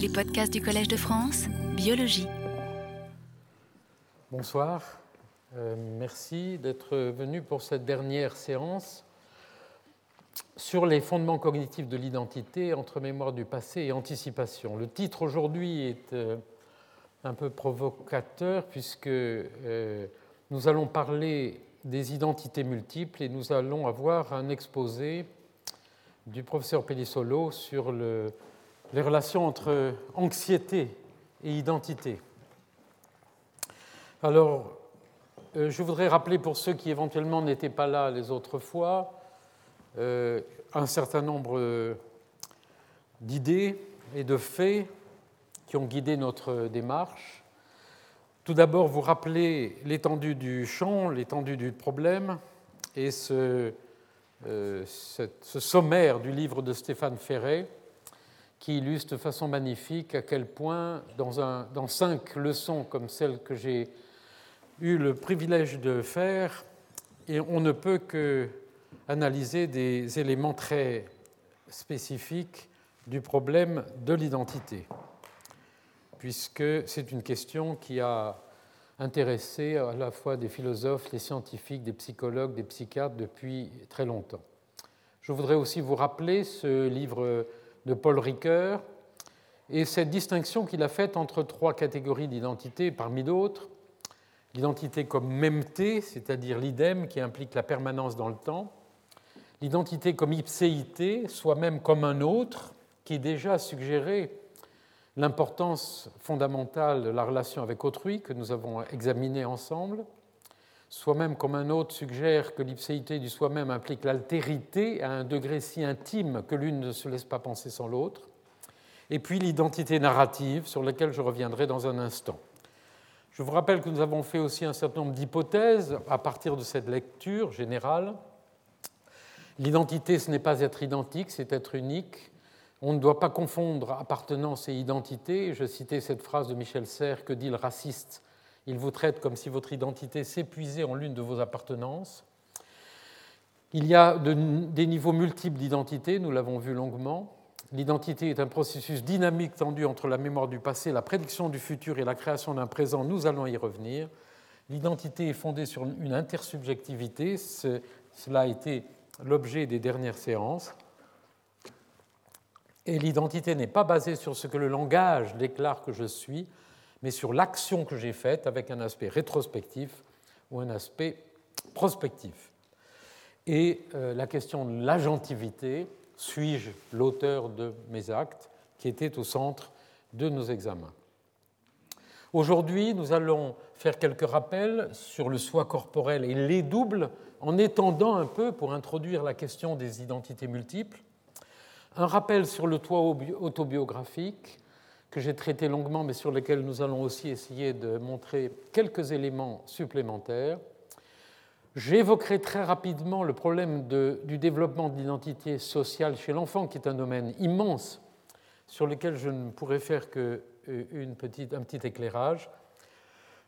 Les podcasts du Collège de France, biologie. Bonsoir, euh, merci d'être venu pour cette dernière séance sur les fondements cognitifs de l'identité entre mémoire du passé et anticipation. Le titre aujourd'hui est euh, un peu provocateur puisque euh, nous allons parler des identités multiples et nous allons avoir un exposé du professeur Pellissolo sur le, les relations entre anxiété et identité. Alors, euh, je voudrais rappeler pour ceux qui éventuellement n'étaient pas là les autres fois euh, un certain nombre d'idées et de faits qui ont guidé notre démarche. Tout d'abord, vous rappeler l'étendue du champ, l'étendue du problème et ce, euh, ce, sommaire du livre de Stéphane Ferret qui illustre de façon magnifique à quel point, dans, cinq leçons comme celle que j'ai eu le privilège de faire, et on ne peut que analyser des éléments très spécifiques du problème de l'identité, puisque c'est une question qui a intéressé à la fois des philosophes, des scientifiques, des psychologues, des psychiatres depuis très longtemps. Je voudrais aussi vous rappeler ce livre de Paul Ricoeur et cette distinction qu'il a faite entre trois catégories d'identité parmi d'autres. L'identité comme memté, c'est-à-dire l'idem qui implique la permanence dans le temps. L'identité comme ipséité, soi-même comme un autre, qui déjà suggéré l'importance fondamentale de la relation avec autrui que nous avons examiné ensemble. Soi-même comme un autre suggère que l'ipséité du soi-même implique l'altérité à un degré si intime que l'une ne se laisse pas penser sans l'autre. Et puis l'identité narrative, sur laquelle je reviendrai dans un instant. Je vous rappelle que nous avons fait aussi un certain nombre d'hypothèses à partir de cette lecture générale. L'identité, ce n'est pas être identique, c'est être unique. On ne doit pas confondre appartenance et identité. Je citais cette phrase de Michel Serres que dit le raciste? Il vous traite comme si votre identité s'épuisait en l'une de vos appartenances. Il y a des niveaux multiples d'identité, nous l'avons vu longuement. L'identité est un processus dynamique tendu entre la mémoire du passé, la prédiction du futur et la création d'un présent. Nous allons y revenir. L'identité est fondée sur une intersubjectivité. Cela a été l'objet des dernières séances. Et l'identité n'est pas basée sur ce que le langage déclare que je suis, mais sur l'action que j'ai faite avec un aspect rétrospectif ou un aspect prospectif. Et euh, la question de l'agentivité, suis-je l'auteur de mes actes, qui était au centre de nos examens? Aujourd'hui, nous allons faire quelques rappels sur le soi corporel et les doubles, en étendant un peu pour introduire la question des identités multiples. Un rappel sur le toit autobiographique, que j'ai traité longuement, mais sur lesquels nous allons aussi essayer de montrer quelques éléments supplémentaires. J'évoquerai très rapidement le problème du développement de l'identité sociale chez l'enfant, qui est un domaine immense sur lequel je ne pourrais faire qu'un euh, petit éclairage.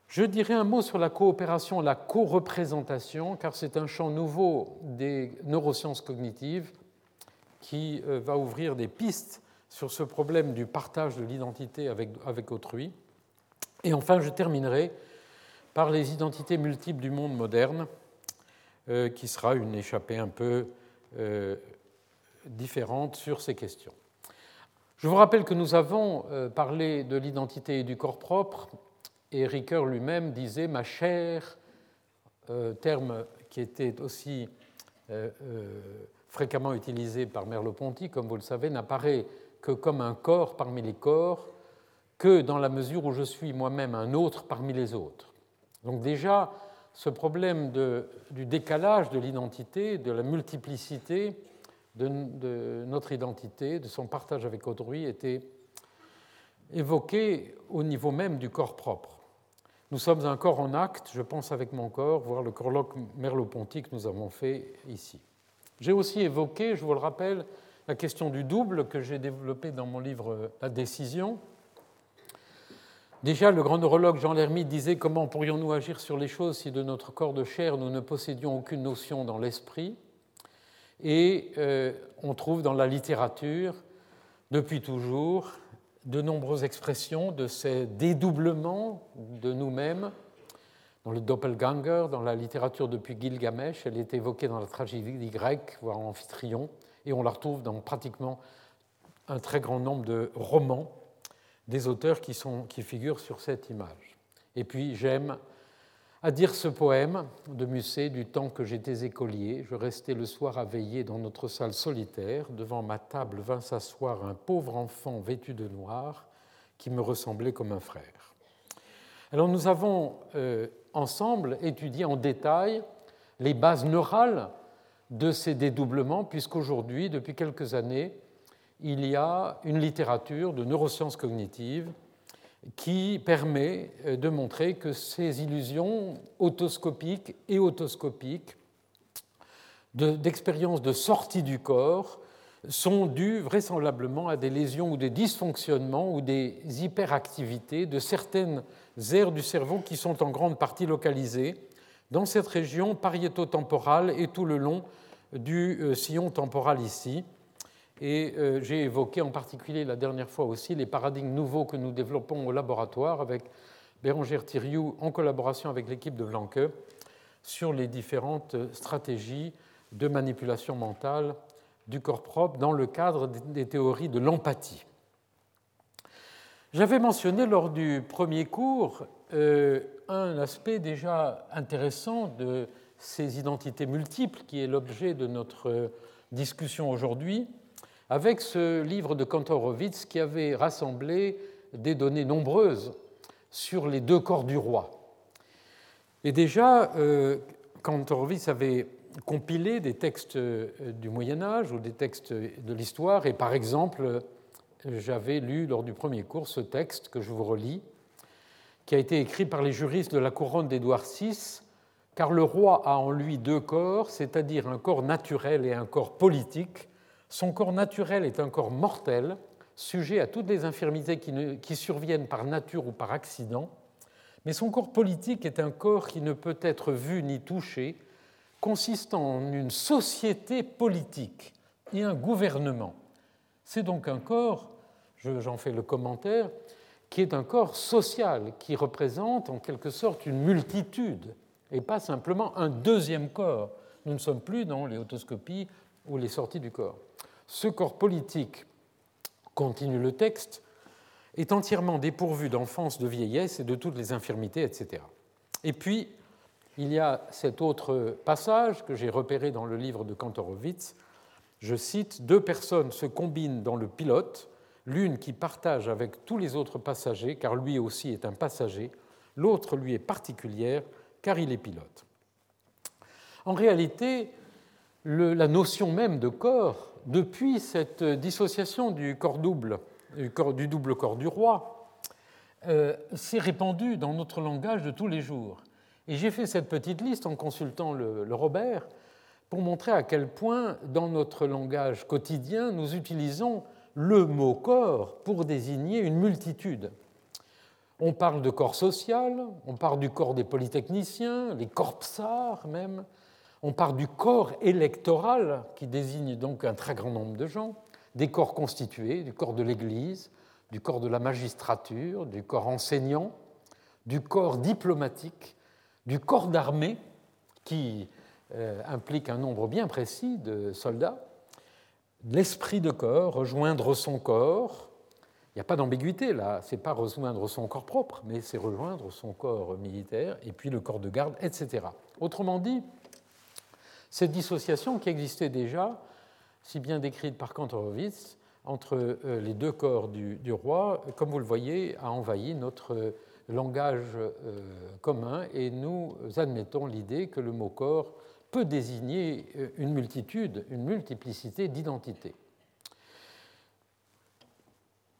Je dirai un mot sur la coopération, la co-représentation, car c'est un champ nouveau des neurosciences cognitives qui euh, va ouvrir des pistes sur ce problème du partage de l'identité avec, avec autrui. Et enfin, je terminerai par les identités multiples du monde moderne, euh, qui sera une échappée un peu euh, différente sur ces questions. Je vous rappelle que nous avons euh, parlé de l'identité et du corps propre, et Ricoeur lui-même disait ma chair, terme qui était aussi fréquemment utilisé par Merleau-Ponty, comme vous le savez, n'apparaît que comme un corps parmi les corps, que dans la mesure où je suis moi-même un autre parmi les autres. Donc déjà, ce problème du décalage de l'identité, de la multiplicité de, notre identité, de son partage avec autrui, était évoqué au niveau même du corps propre. Nous sommes un corps en acte, je pense avec mon corps, voir le colloque Merleau-Ponty que nous avons fait ici. J'ai aussi évoqué, je vous le rappelle, la question du double que j'ai développé dans mon livre La décision. Déjà, le grand neurologue Jean Lermite disait comment pourrions-nous agir sur les choses si de notre corps de chair nous ne possédions aucune notion dans l'esprit? Et euh, on trouve dans la littérature, depuis toujours, de nombreuses expressions de ces dédoublements de nous-mêmes. Dans le Doppelganger, dans la littérature depuis Gilgamesh, elle est évoquée dans la tragédie grecque, voire Amphitryon, et on la retrouve dans pratiquement un très grand nombre de romans des auteurs qui, sont, qui figurent sur cette image. Et puis j'aime à dire ce poème de Musset du temps que j'étais écolier. Je restais le soir à veiller dans notre salle solitaire. Devant ma table vint s'asseoir un pauvre enfant vêtu de noir qui me ressemblait comme un frère. Alors nous avons euh, ensemble étudié en détail les bases neurales de ces dédoublements, puisqu'aujourd'hui, depuis quelques années, il y a une littérature de neurosciences cognitives qui permet euh, de montrer que ces illusions autoscopiques et autoscopiques d'expériences de, sortie du corps sont dues vraisemblablement à des lésions ou des dysfonctionnements ou des hyperactivités de certaines aires du cerveau qui sont en grande partie localisées dans cette région pariétotemporale et tout le long du euh, sillon temporal ici. Et euh, j'ai évoqué en particulier la dernière fois aussi les paradigmes nouveaux que nous développons au laboratoire avec Bérangère Thiriou en collaboration avec l'équipe de Blanque sur les différentes stratégies de manipulation mentale du corps propre dans le cadre des théories de l'empathie. J'avais mentionné lors du premier cours euh, un aspect déjà intéressant de ces identités multiples qui est l'objet de notre discussion aujourd'hui, avec ce livre de Kantorowicz qui avait rassemblé des données nombreuses sur les deux corps du roi. Et déjà, euh, Kantorowicz avait compilé des textes euh, du Moyen Âge ou des textes de l'histoire, et par exemple, j'avais lu lors du premier cours ce texte que je vous relis, qui a été écrit par les juristes de la couronne d'Édouard VI, car le roi a en lui deux corps, c'est-à-dire un corps naturel et un corps politique, son corps naturel est un corps mortel, sujet à toutes les infirmités qui, surviennent par nature ou par accident, mais son corps politique est un corps qui ne peut être vu ni touché, consistant en une société politique et un gouvernement. C'est donc un corps, j'en fais le commentaire, qui est un corps social, qui représente en quelque sorte une multitude, et pas simplement un deuxième corps. Nous ne sommes plus dans les autoscopies ou les sorties du corps. Ce corps politique, continue le texte, est entièrement dépourvu d'enfance, de vieillesse et de toutes les infirmités, etc. Et puis, il y a cet autre passage que j'ai repéré dans le livre de Kantorowicz. Je cite Deux personnes se combinent dans le pilote, l'une qui partage avec tous les autres passagers, car lui aussi est un passager, l'autre lui est particulière, car il est pilote. En réalité, la notion même de corps depuis cette dissociation du corps double, du, double corps du roi, euh, s'est répandue dans notre langage de tous les jours. Et j'ai fait cette petite liste en consultant le, Robert pour montrer à quel point, dans notre langage quotidien, nous utilisons le mot corps pour désigner une multitude. On parle de corps social, on parle du corps des polytechniciens, les corpsards même, on part du corps électoral, qui désigne donc un très grand nombre de gens, des corps constitués, du corps de l'Église, du corps de la magistrature, du corps enseignant, du corps diplomatique, du corps d'armée, qui euh, implique un nombre bien précis de soldats, l'esprit de corps, rejoindre son corps. Il n'y a pas d'ambiguïté là, c'est pas rejoindre son corps propre, mais c'est rejoindre son corps militaire, et puis le corps de garde, etc. Autrement dit, cette dissociation qui existait déjà, si bien décrite par Kantorowicz, entre euh, les deux corps du, roi, comme vous le voyez, a envahi notre langage euh, commun et nous admettons l'idée que le mot corps peut désigner euh, une multitude, une multiplicité d'identités.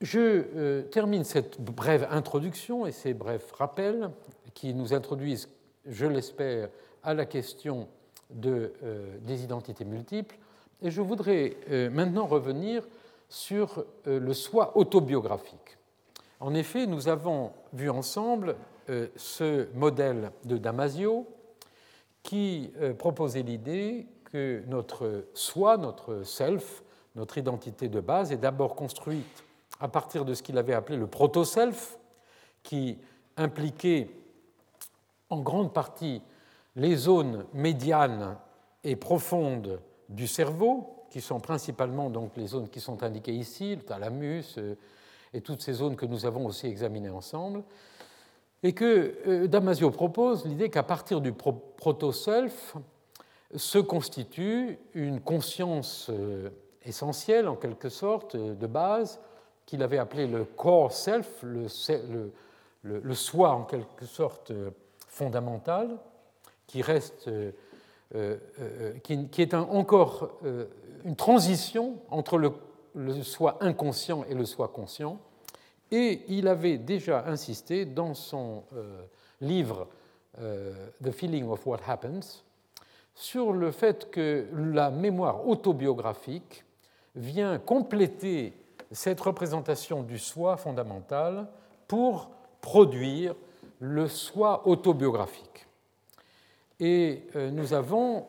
Je termine cette brève introduction et ces brefs rappels qui nous introduisent, je l'espère, à la question euh, des identités multiples. Et je voudrais euh, maintenant revenir sur euh, le soi autobiographique. En effet, nous avons vu ensemble ce modèle de Damasio qui proposait l'idée que notre soi, notre self, notre identité de base est d'abord construite à partir de ce qu'il avait appelé le proto-self, qui impliquait en grande partie les zones médianes et profondes du cerveau, qui sont principalement donc les zones qui sont indiquées ici, le thalamus euh, et toutes ces zones que nous avons aussi examinées ensemble, et que euh, Damasio propose l'idée qu'à partir du proto-self se constitue une conscience euh, essentielle, en quelque sorte, de base, qu'il avait appelé le core self, le, soi en quelque sorte fondamental, qui reste, qui, est encore une transition entre le, soi inconscient et le soi conscient. Et il avait déjà insisté dans son euh, livre euh, The Feeling of What Happens sur le fait que la mémoire autobiographique vient compléter cette représentation du soi fondamental pour produire le soi autobiographique. Et euh, nous avons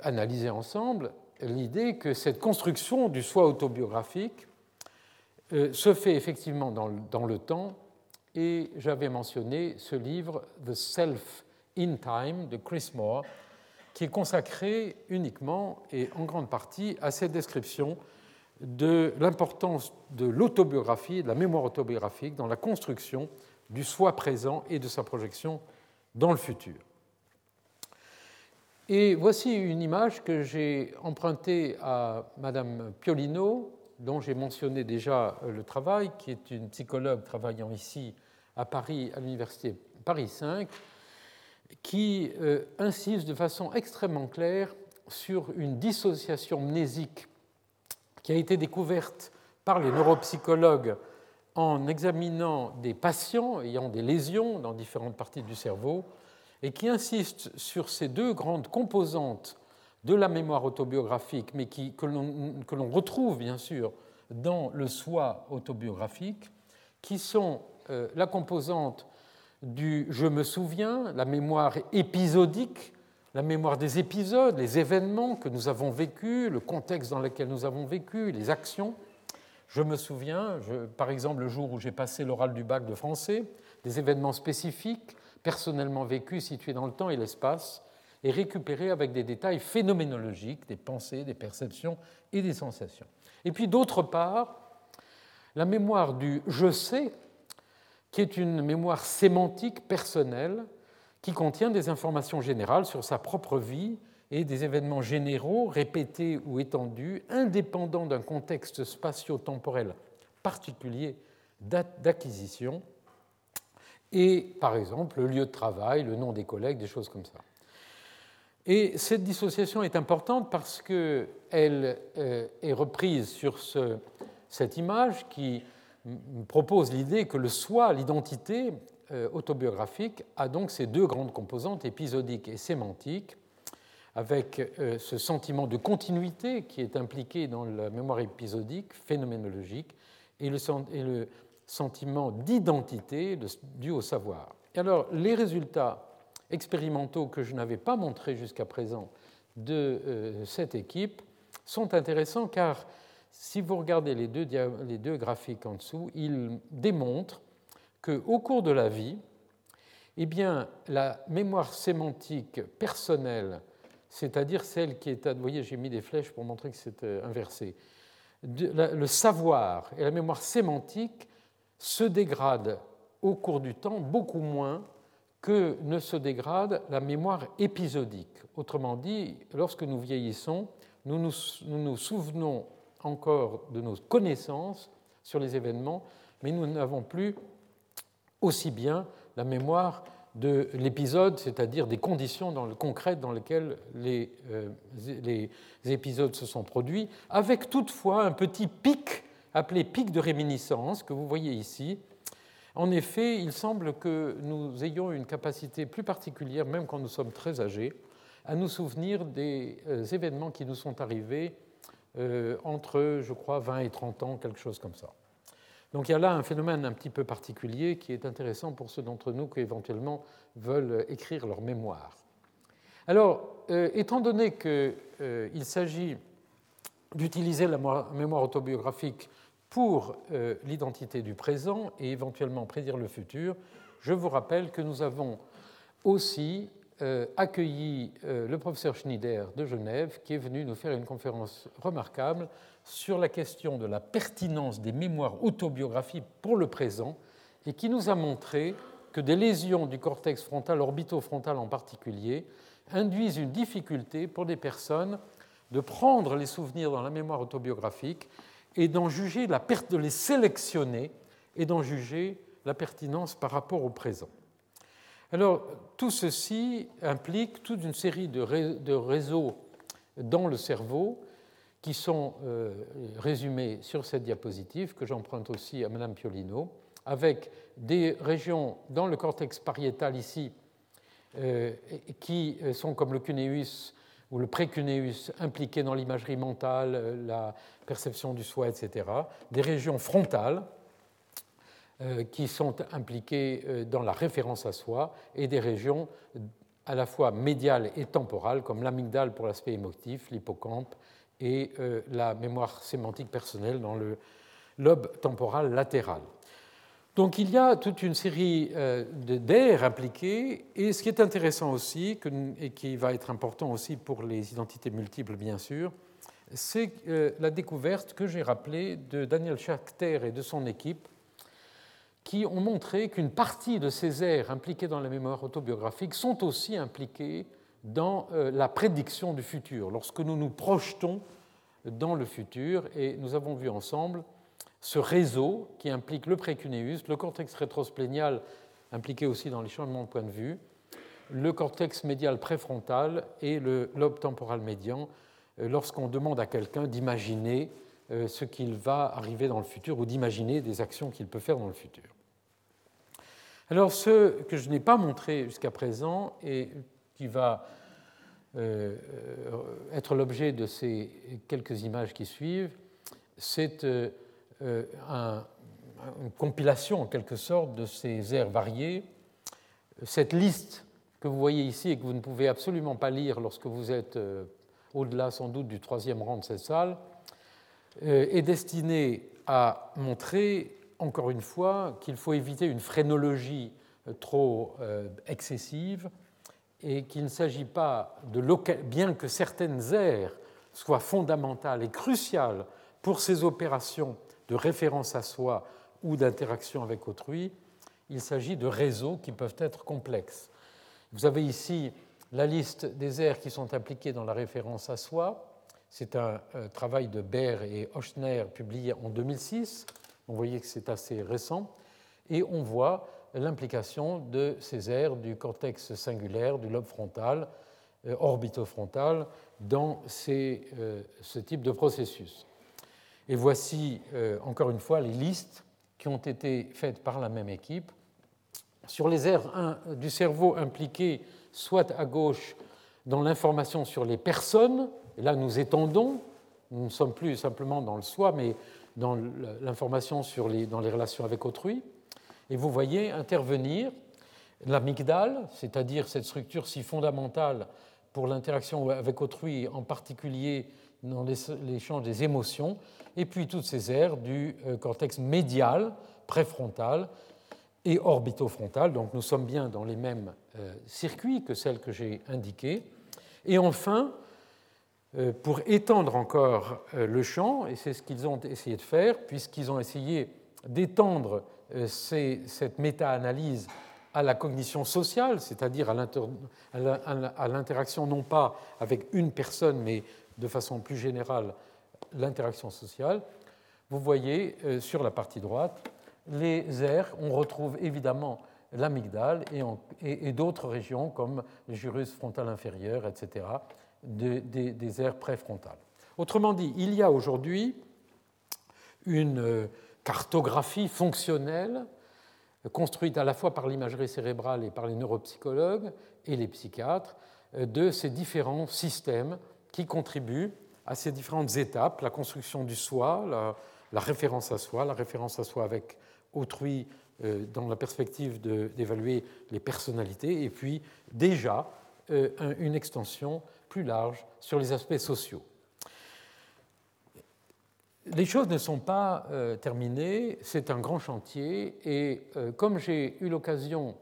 analysé ensemble l'idée que cette construction du soi autobiographique euh, se fait effectivement dans le, dans le temps, et j'avais mentionné ce livre, The Self in Time, de Chris Moore, qui est consacré uniquement et en grande partie à cette description de l'importance de l'autobiographie, de la mémoire autobiographique dans la construction du soi présent et de sa projection dans le futur. Et voici une image que j'ai empruntée à Madame Piolino, dont j'ai mentionné déjà le travail, qui est une psychologue travaillant ici à Paris, à l'Université Paris 5, qui euh, insiste de façon extrêmement claire sur une dissociation mnésique qui a été découverte par les neuropsychologues en examinant des patients ayant des lésions dans différentes parties du cerveau et qui insiste sur ces deux grandes composantes de la mémoire autobiographique, mais qui, que l'on retrouve bien sûr dans le soi autobiographique, qui sont euh, la composante du je me souviens, la mémoire épisodique, la mémoire des épisodes, les événements que nous avons vécus, le contexte dans lequel nous avons vécu, les actions. Je me souviens, par exemple, le jour où j'ai passé l'oral du bac de français, des événements spécifiques, personnellement vécu, situé dans le temps et l'espace, et récupéré avec des détails phénoménologiques, des pensées, des perceptions et des sensations. Et puis d'autre part, la mémoire du je sais, qui est une mémoire sémantique personnelle, qui contient des informations générales sur sa propre vie et des événements généraux, répétés ou étendus, indépendants d'un contexte spatio-temporel particulier d'acquisition, et par exemple le lieu de travail, le nom des collègues, des choses comme ça. Et cette dissociation est importante parce qu'elle euh, est reprise sur ce, cette image qui propose l'idée que le soi, l'identité euh, autobiographique, a donc ces deux grandes composantes, épisodiques et sémantiques, avec euh, ce sentiment de continuité qui est impliqué dans la mémoire épisodique, phénoménologique, et le, et le sentiment d'identité dû au savoir. Et alors, les résultats expérimentaux que je n'avais pas montrés jusqu'à présent de euh, cette équipe sont intéressants car si vous regardez les deux, les deux graphiques en dessous, ils démontrent qu'au cours de la vie, eh bien, la mémoire sémantique personnelle, c'est-à-dire celle qui est... Vous voyez, j'ai mis des flèches pour montrer que c'est euh, inversé. Le savoir et la mémoire sémantique se dégrade au cours du temps beaucoup moins que ne se dégrade la mémoire épisodique. Autrement dit, lorsque nous vieillissons, nous nous, nous souvenons encore de nos connaissances sur les événements, mais nous n'avons plus aussi bien la mémoire de l'épisode, c'est-à-dire des conditions dans le, concrètes dans lesquelles les, euh, les, épisodes se sont produits, avec toutefois un petit pic appelé pic de réminiscence que vous voyez ici. En effet, il semble que nous ayons une capacité plus particulière, même quand nous sommes très âgés, à nous souvenir des euh, événements qui nous sont arrivés euh, entre, je crois, 20 et 30 ans, quelque chose comme ça. Donc il y a là un phénomène un petit peu particulier qui est intéressant pour ceux d'entre nous qui éventuellement veulent écrire leur mémoire. Alors, euh, étant donné qu'il s'agit d'utiliser la mémoire autobiographique pour l'identité du présent et éventuellement prédire le futur, je vous rappelle que nous avons aussi accueilli le professeur Schneider de Genève, qui est venu nous faire une conférence remarquable sur la question de la pertinence des mémoires autobiographiques pour le présent et qui nous a montré que des lésions du cortex frontal, orbitofrontal en particulier, induisent une difficulté pour des personnes de prendre les souvenirs dans la mémoire autobiographique et d'en juger la perte, de les sélectionner et d'en juger la pertinence par rapport au présent. Alors, tout ceci implique toute une série de réseaux dans le cerveau qui sont euh, résumés sur cette diapositive, que j'emprunte aussi à Mme Piolino, avec des régions dans le cortex pariétal ici, euh, qui sont comme le cuneus ou le précuneus impliqués dans l'imagerie mentale, euh, la perception du soi, etc. Des régions frontales qui sont impliquées dans la référence à soi et des régions à la fois médiales et temporales, comme l'amygdale pour l'aspect émotif, l'hippocampe et euh, la mémoire sémantique personnelle dans le lobe temporal latéral. Donc il y a toute une série euh, d'aires impliquées, et ce qui est intéressant aussi, et qui va être important aussi pour les identités multiples bien sûr, c'est euh, la découverte que j'ai rappelée de Daniel Schachter et de son équipe, qui ont montré qu'une partie de ces aires impliquées dans la mémoire autobiographique sont aussi impliquées dans euh, la prédiction du futur, lorsque nous nous projetons dans le futur. Et nous avons vu ensemble ce réseau qui implique le précuneus, le cortex rétrosplénial impliqué aussi dans les changements de point de vue, le cortex médial préfrontal et le lobe temporal médian, euh, lorsqu'on demande à quelqu'un d'imaginer euh, ce qu'il va arriver dans le futur ou d'imaginer des actions qu'il peut faire dans le futur. Alors ce que je n'ai pas montré jusqu'à présent et qui va euh, être l'objet de ces quelques images qui suivent, c'est euh, euh, une compilation en quelque sorte de ces airs variés. Cette liste que vous voyez ici et que vous ne pouvez absolument pas lire lorsque vous êtes au-delà sans doute du troisième rang de cette salle, est destinée à montrer, encore une fois, qu'il faut éviter une phrénologie trop excessive et qu'il ne s'agit pas de bien que certaines aires soient fondamentales et cruciales pour ces opérations de référence à soi ou d'interaction avec autrui, il s'agit de réseaux qui peuvent être complexes. Vous avez ici la liste des aires qui sont impliquées dans la référence à soi. C'est un euh, travail de Baer et Hochner publié en 2006. Vous voyez que c'est assez récent. Et on voit l'implication de ces aires du cortex singulaire, du lobe frontal, euh, orbitofrontal, dans euh, ce type de processus. Et voici euh, encore une fois les listes qui ont été faites par la même équipe. Sur les aires du cerveau impliquées soit à gauche dans l'information sur les personnes, et là nous étendons, nous ne sommes plus simplement dans le soi, mais dans l'information dans les relations avec autrui, et vous voyez intervenir l'amygdale, c'est-à-dire cette structure si fondamentale pour l'interaction avec autrui, en particulier dans l'échange des émotions, et puis toutes ces aires du euh, cortex médial, préfrontal et orbitofrontal. Donc nous sommes bien dans les mêmes euh, circuits que celles que j'ai indiquées. Et enfin, euh, pour étendre encore le champ, et c'est ce qu'ils ont essayé de faire, puisqu'ils ont essayé d'étendre cette méta-analyse à la cognition sociale, c'est-à-dire à l'interaction non pas avec une personne, mais de façon plus générale l'interaction sociale. Vous voyez euh, sur la partie droite les aires, on retrouve évidemment l'amygdale et, d'autres régions comme le gyrus frontal inférieur, etc., des aires préfrontales. Autrement dit, il y a aujourd'hui une euh, cartographie fonctionnelle construite à la fois par l'imagerie cérébrale et par les neuropsychologues et les psychiatres euh, de ces différents systèmes qui contribuent à ces différentes étapes, la construction du soi, la, référence à soi, la référence à soi avec autrui euh, dans la perspective d'évaluer les personnalités, et puis déjà euh, une extension plus large sur les aspects sociaux. les choses ne sont pas terminées, c'est un grand chantier, et comme j'ai eu l'occasion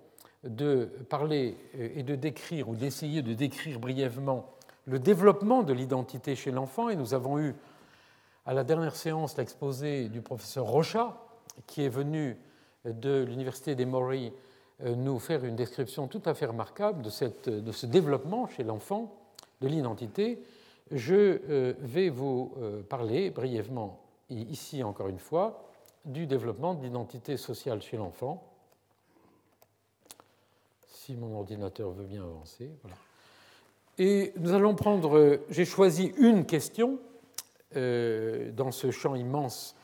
de parler et de décrire, ou d'essayer de décrire brièvement le développement de l'identité chez l'enfant, et nous avons eu à la dernière séance l'exposé du professeur Rocha, qui est venu de l'Université d'Emory euh, nous faire une description tout à fait remarquable de, de ce développement chez l'enfant de l'identité, je euh, vais vous euh, parler brièvement, ici encore une fois, du développement de l'identité sociale chez l'enfant. Si mon ordinateur veut bien avancer. Voilà. Et nous allons prendre, j'ai choisi une question dans ce champ immense,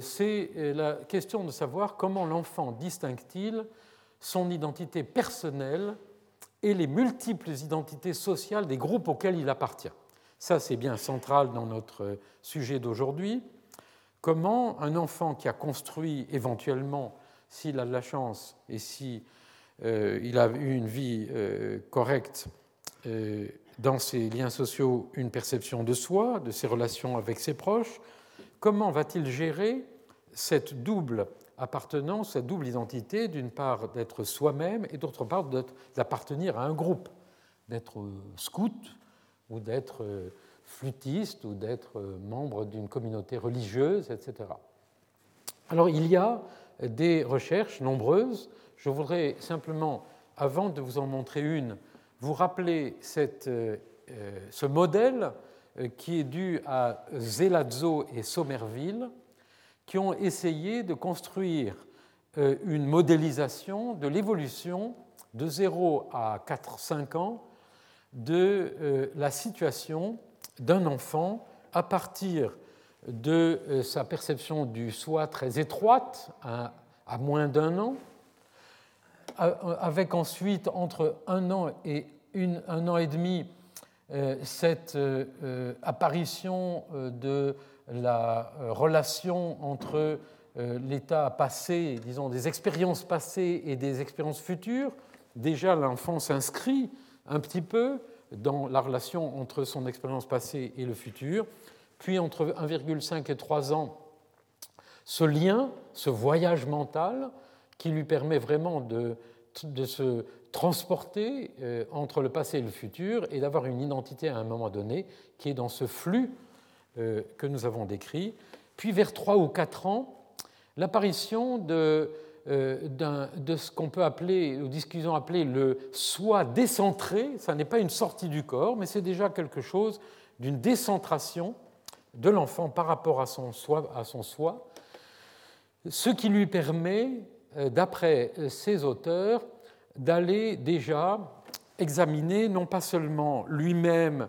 c'est la question de savoir comment l'enfant distingue-t-il son identité personnelle et les multiples identités sociales des groupes auxquels il appartient. Ça, c'est bien central dans notre sujet d'aujourd'hui. Comment un enfant qui a construit éventuellement, s'il a de la chance et si euh, il a eu une vie euh, correcte euh, dans ses liens sociaux, une perception de soi, de ses relations avec ses proches, comment va-t-il gérer cette double appartenance, cette double identité, d'une part d'être soi-même et d'autre part d'appartenir à un groupe, d'être scout ou d'être flûtiste ou d'être membre d'une communauté religieuse, etc. Alors il y a des recherches nombreuses. Je voudrais simplement, avant de vous en montrer une, vous rappeler cette, euh, ce modèle euh, qui est dû à Zelazzo et Somerville, qui ont essayé de construire euh, une modélisation de l'évolution de 0 à 4-5 ans de euh, la situation d'un enfant à partir de euh, sa perception du soi très étroite à, moins d'un an, avec ensuite entre un an et un an et demi cette apparition de la euh, relation entre euh, l'état passé, disons des expériences passées et des expériences futures, déjà l'enfant s'inscrit un petit peu dans la relation entre son expérience passée et le futur. Puis entre 1,5 et 3 ans, ce lien, ce voyage mental qui lui permet vraiment de, de se transporter euh, entre le passé et le futur et d'avoir une identité à un moment donné qui est dans ce flux euh, que nous avons décrit. Puis vers 3 ou 4 ans, l'apparition de, euh, de, ce qu'on peut appeler, ou discussion appeler le soi décentré. Ça n'est pas une sortie du corps, mais c'est déjà quelque chose d'une décentration de l'enfant par rapport à son, soi, à son soi, ce qui lui permet, d'après ces auteurs, d'aller déjà examiner non pas seulement lui-même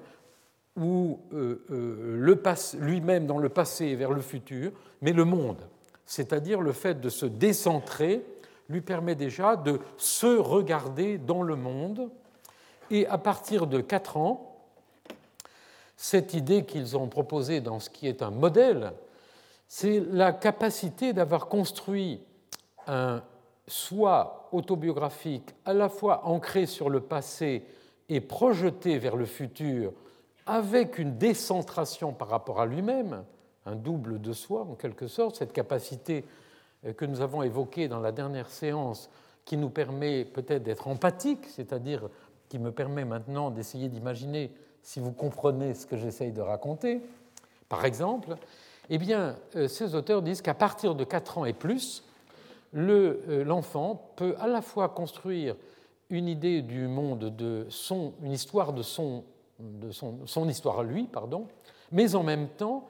ou euh, euh, lui-même dans le passé vers le futur, mais le monde. C'est-à-dire le fait de se décentrer lui permet déjà de se regarder dans le monde. Et à partir de 4 ans, cette idée qu'ils ont proposée dans ce qui est un modèle, c'est la capacité d'avoir construit un soi autobiographique à la fois ancré sur le passé et projeté vers le futur avec une décentration par rapport à lui-même, un double de soi en quelque sorte, cette capacité euh, que nous avons évoquée dans la dernière séance qui nous permet peut-être d'être empathique, c'est-à-dire qui me permet maintenant d'essayer d'imaginer si vous comprenez ce que j'essaye de raconter, par exemple, eh bien, euh, ces auteurs disent qu'à partir de 4 ans et plus, euh, l'enfant peut à la fois construire une idée du monde de son, une histoire de son de son, histoire à lui, pardon, mais en même temps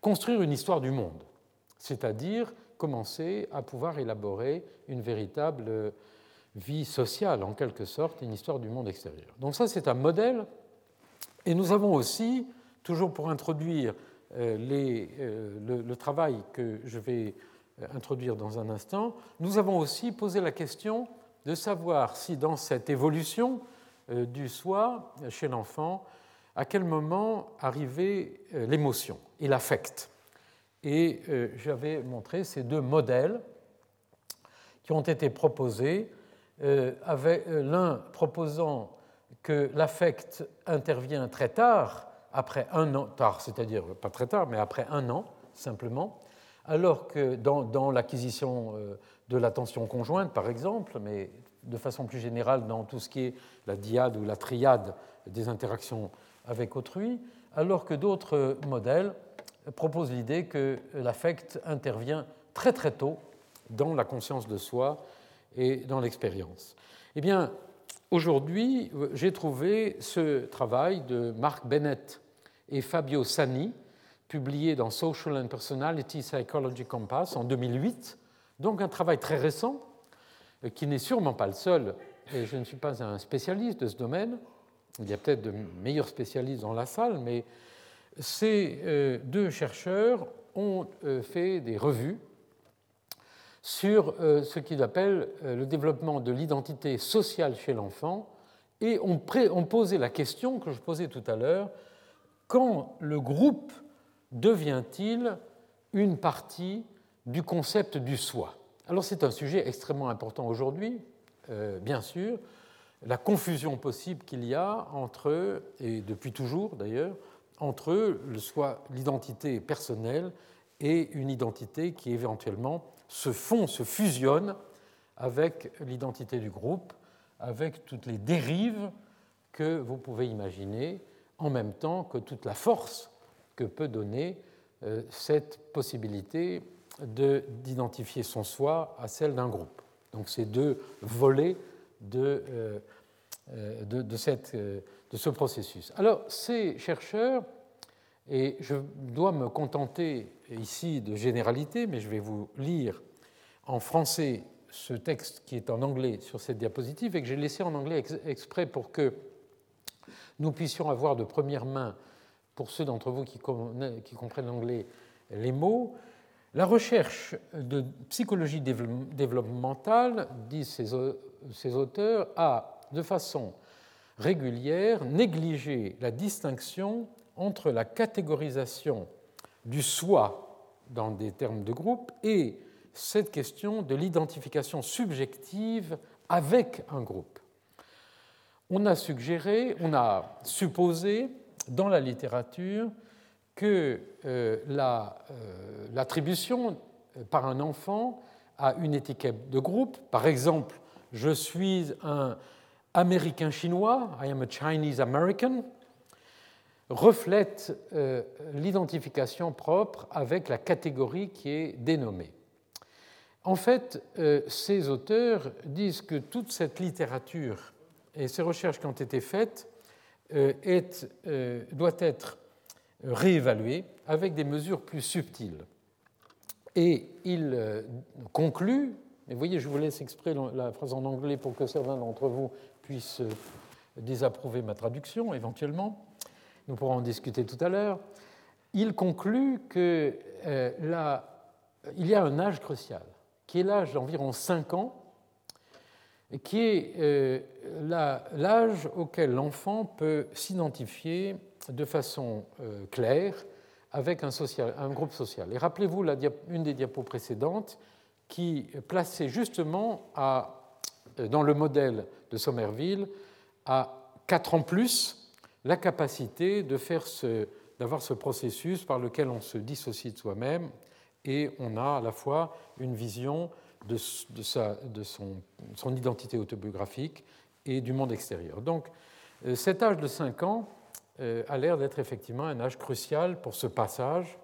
construire une histoire du monde, c'est-à-dire commencer à pouvoir élaborer une véritable vie sociale, en quelque sorte, une histoire du monde extérieur. Donc ça, c'est un modèle. Et nous avons aussi, toujours pour introduire euh, euh, le, travail que je vais euh, introduire dans un instant, nous avons aussi posé la question de savoir si dans cette évolution, euh, du soi chez l'enfant, à quel moment arrivait euh, l'émotion et l'affect. Et euh, j'avais montré ces deux modèles qui ont été proposés, l'un proposant que l'affect intervient très tard, après un an, tard, c'est-à-dire pas très tard, mais après un an, simplement, alors que dans, l'acquisition de l'attention conjointe, par exemple, mais de façon plus générale dans tout ce qui est la diade ou la triade des interactions avec autrui, alors que d'autres modèles proposent l'idée que l'affect intervient très très tôt dans la conscience de soi et dans l'expérience. Eh bien, aujourd'hui, j'ai trouvé ce travail de Mark Bennett et Fabio Sani, publié dans Social and Personality Psychology Compass en 2008, donc un travail très récent, qui n'est sûrement pas le seul, et je ne suis pas un spécialiste de ce domaine, il y a peut-être de meilleurs spécialistes dans la salle, mais ces euh, deux chercheurs ont euh, fait des revues sur euh, ce qu'ils appellent le développement de l'identité sociale chez l'enfant et ont, posé la question que je posais tout à l'heure, quand le groupe devient-il une partie du concept du soi? Alors c'est un sujet extrêmement important aujourd'hui, bien sûr, la confusion possible qu'il y a entre, et depuis toujours d'ailleurs, entre l'identité personnelle et une identité qui éventuellement se fond, se fusionne avec l'identité du groupe, avec toutes les dérives que vous pouvez imaginer, en même temps que toute la force que peut donner euh, cette possibilité d'identifier son soi à celle d'un groupe. Donc ces deux volets de, euh, euh, de, ce processus. Alors, ces chercheurs, et je dois me contenter ici de généralité, mais je vais vous lire en français ce texte qui est en anglais sur cette diapositive et que j'ai laissé en anglais exprès pour que nous puissions avoir de première main, pour ceux d'entre vous qui, comprennent l'anglais, les mots. La recherche de psychologie développementale, disent ces, auteurs, a de façon régulière négliger la distinction entre la catégorisation du soi dans des termes de groupe et cette question de l'identification subjective avec un groupe. On a suggéré, on a supposé dans la littérature que euh, euh, l'attribution euh, par un enfant à une étiquette de groupe, par exemple, je suis un américain-chinois, I am a Chinese American, reflète l'identification propre avec la catégorie qui est dénommée. En fait, ces auteurs disent que toute cette littérature et ces recherches qui ont été faites est, doit être réévaluée avec des mesures plus subtiles. Et il euh, conclut, et vous voyez, je vous laisse exprès la phrase en anglais pour que certains d'entre vous puissent euh, désapprouver ma traduction éventuellement, nous pourrons en discuter tout à l'heure, il conclut qu'il euh, y a un âge crucial, qui est l'âge d'environ 5 ans, qui est l'âge auquel l'enfant peut s'identifier de façon euh, claire avec un, groupe social. Et rappelez-vous une des diapos précédentes qui plaçait justement euh, dans le modèle de Somerville à 4 ans plus la capacité de d'avoir ce processus par lequel on se dissocie de soi-même et on a à la fois une vision de, sa, de son, identité autobiographique et du monde extérieur. Donc euh, cet âge de 5 ans euh, a l'air d'être effectivement un âge crucial pour ce passage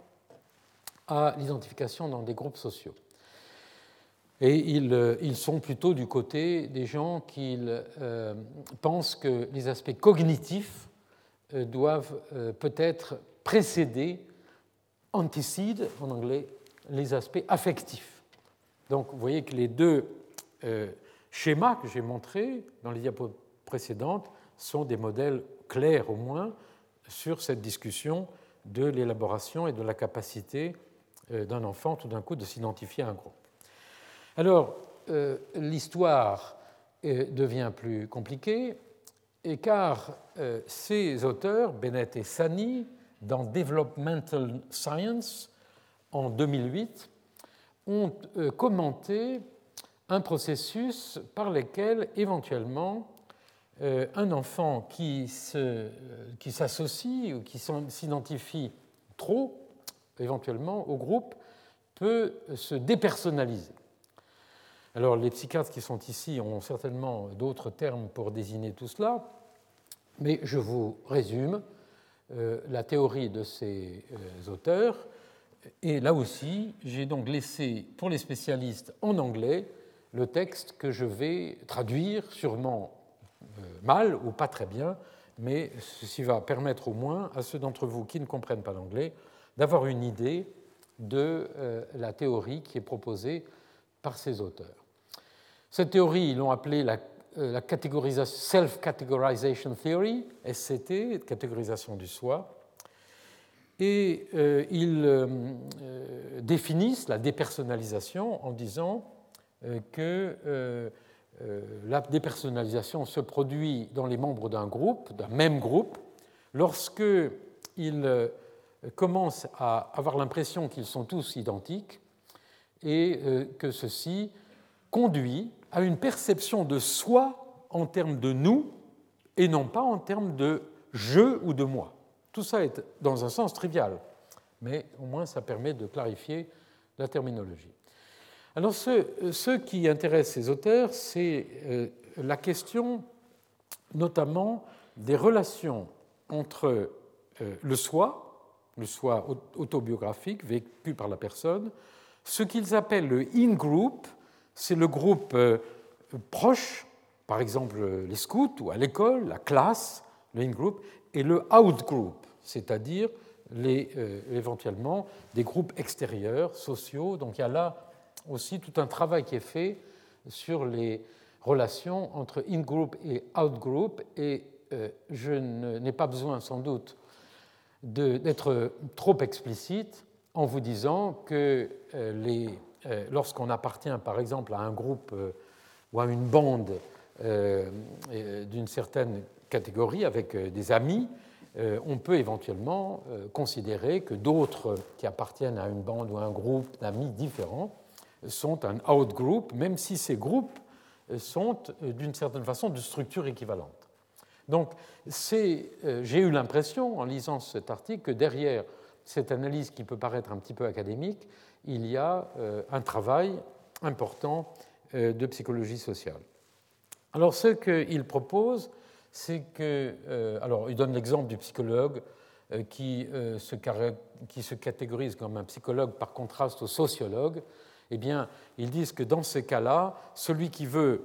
à l'identification dans des groupes sociaux. Et ils, euh, ils, sont plutôt du côté des gens qui pensent que les aspects cognitifs doivent peut-être précéder, antecede en anglais, les aspects affectifs. Donc vous voyez que les deux schémas que j'ai montrés dans les diapos précédentes sont des modèles clairs au moins sur cette discussion de l'élaboration et de la capacité euh, d'un enfant tout d'un coup de s'identifier à un groupe. Alors, euh, l'histoire euh, devient plus compliquée, car ces auteurs, Bennett et Sani, dans Developmental Science, en 2008, ont commenté un processus par lequel, éventuellement, euh, un enfant qui s'associe ou qui s'identifie trop éventuellement, au groupe peut se dépersonnaliser. Alors les psychiatres qui sont ici ont certainement d'autres termes pour désigner tout cela, mais je vous résume euh, la théorie de ces euh, auteurs. Et là aussi, j'ai donc laissé pour les spécialistes en anglais le texte que je vais traduire, sûrement euh, mal ou pas très bien, mais ceci va permettre au moins à ceux d'entre vous qui ne comprennent pas l'anglais d'avoir une idée de la théorie qui est proposée par ces auteurs. Cette théorie, ils l'ont appelée la, euh, Self-Categorization Theory, SCT, catégorisation du soi. Et euh, ils euh, définissent la dépersonnalisation en disant que la dépersonnalisation se produit dans les membres d'un groupe, d'un même groupe, lorsque ils commencent à avoir l'impression qu'ils sont tous identiques et que ceci conduit à une perception de soi en termes de nous et non pas en termes de je ou de moi. Tout ça est dans un sens trivial, mais au moins ça permet de clarifier la terminologie. Alors ce, qui intéresse ces auteurs, c'est euh, la question notamment des relations entre euh, le soi, le soi autobiographique vécu par la personne, ce qu'ils appellent le in-group c'est le groupe euh, proche, par exemple les scouts ou à l'école, la classe, le in-group, et le out-group, c'est-à-dire euh, éventuellement des groupes extérieurs, sociaux. Donc il y a là aussi tout un travail qui est fait sur les relations entre in-group et out-group, et euh, je n'ai pas besoin sans doute d'être trop explicite en vous disant que les euh, lorsqu'on appartient par exemple à un groupe euh, ou à une bande euh, d'une certaine catégorie avec des amis, on peut éventuellement considérer que d'autres qui appartiennent à une bande ou à un groupe d'amis différents sont un out-group, même si ces groupes sont d'une certaine façon de structure équivalente. Donc j'ai eu l'impression, en lisant cet article, que derrière cette analyse qui peut paraître un petit peu académique, il y a euh, un travail important euh, de psychologie sociale. Alors ce qu'il propose, c'est que... Euh, alors il donne l'exemple du psychologue qui se, qui, se, catégorise comme un psychologue par contraste au sociologue. Eh bien, ils disent que dans ce cas-là, celui qui veut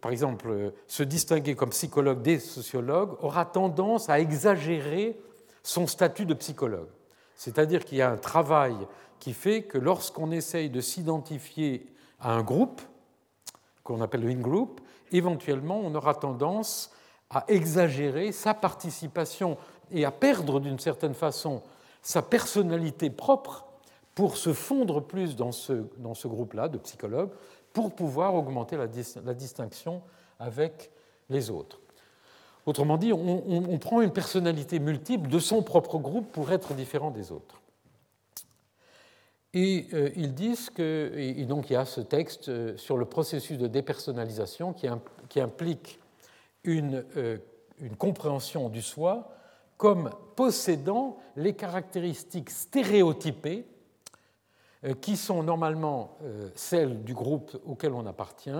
par exemple, se distinguer comme psychologue des sociologues aura tendance à exagérer son statut de psychologue. C'est-à-dire qu'il y a un travail qui fait que lorsqu'on essaye de s'identifier à un groupe, qu'on appelle le in-group, éventuellement on aura tendance à exagérer sa participation et à perdre d'une certaine façon sa personnalité propre pour se fondre plus dans ce, dans ce groupe-là de psychologues, pour pouvoir augmenter la, la, distinction avec les autres. Autrement dit, on, prend une personnalité multiple de son propre groupe pour être différent des autres. Et euh, ils disent que, donc il y a ce texte euh, sur le processus de dépersonnalisation qui, implique une, euh, une, compréhension du soi comme possédant les caractéristiques stéréotypées qui sont normalement celles du groupe auquel on appartient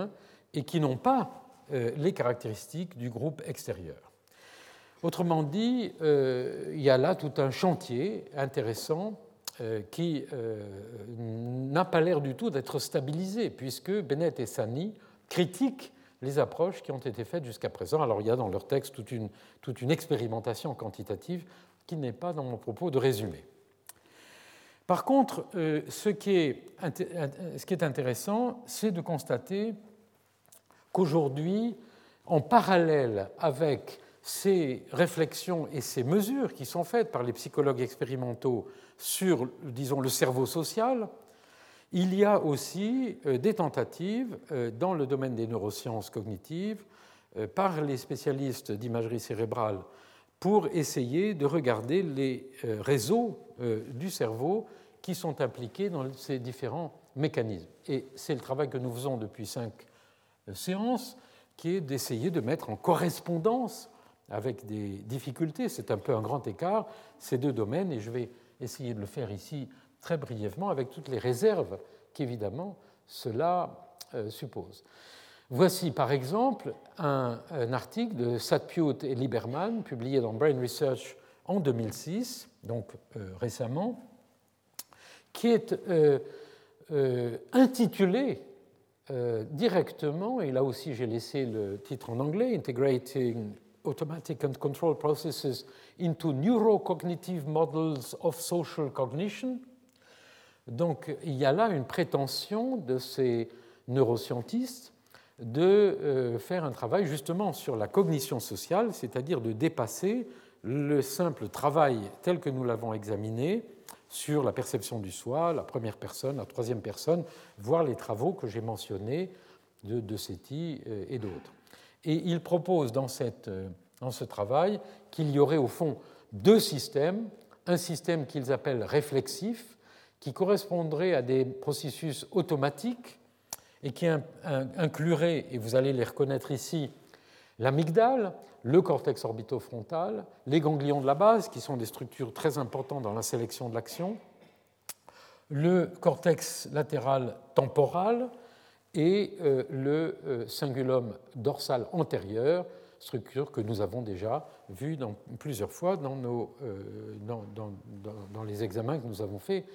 et qui n'ont pas les caractéristiques du groupe extérieur. Autrement dit, il y a là tout un chantier intéressant qui n'a pas l'air du tout d'être stabilisé, puisque Bennett et Sani critiquent les approches qui ont été faites jusqu'à présent. Alors il y a dans leur texte toute une, toute une expérimentation quantitative qui n'est pas dans mon propos de résumé. Par contre, est, ce qui est intéressant, c'est de constater qu'aujourd'hui, en parallèle avec ces réflexions et ces mesures qui sont faites par les psychologues expérimentaux sur, disons, le cerveau social, il y a aussi euh, des tentatives euh, dans le domaine des neurosciences cognitives euh, par les spécialistes d'imagerie cérébrale pour essayer de regarder les réseaux du cerveau qui sont impliqués dans ces différents mécanismes. Et c'est le travail que nous faisons depuis cinq séance qui est d'essayer de mettre en correspondance avec des difficultés, c'est un peu un grand écart, ces deux domaines, et je vais essayer de le faire ici très brièvement avec toutes les réserves qu'évidemment cela suppose. Voici par exemple un, article de Satpiut et Lieberman publié dans Brain Research en 2006, donc récemment, qui est intitulé directement, et là aussi j'ai laissé le titre en anglais, Integrating Automatic and Control Processes into Neurocognitive Models of Social Cognition. Donc il y a là une prétention de ces neuroscientistes de euh, faire un travail justement sur la cognition sociale, c'est-à-dire de dépasser le simple travail tel que nous l'avons examiné sur la perception du soi, la première personne, la troisième personne, voire les travaux que j'ai mentionnés de, de euh, et d'autres. Et il propose dans, euh, dans ce travail qu'il y aurait au fond deux systèmes, un système qu'ils appellent réflexif, qui correspondrait à des processus automatiques et qui inclurait, et vous allez les reconnaître ici, l'amygdale, le cortex orbitofrontal, les ganglions de la base, qui sont des structures très importantes dans la sélection de l'action, le cortex latéral temporal et euh, le euh, cingulum dorsal antérieur, structure que nous avons déjà vue dans, plusieurs fois dans, nos, euh, dans, dans, les examens que nous avons faits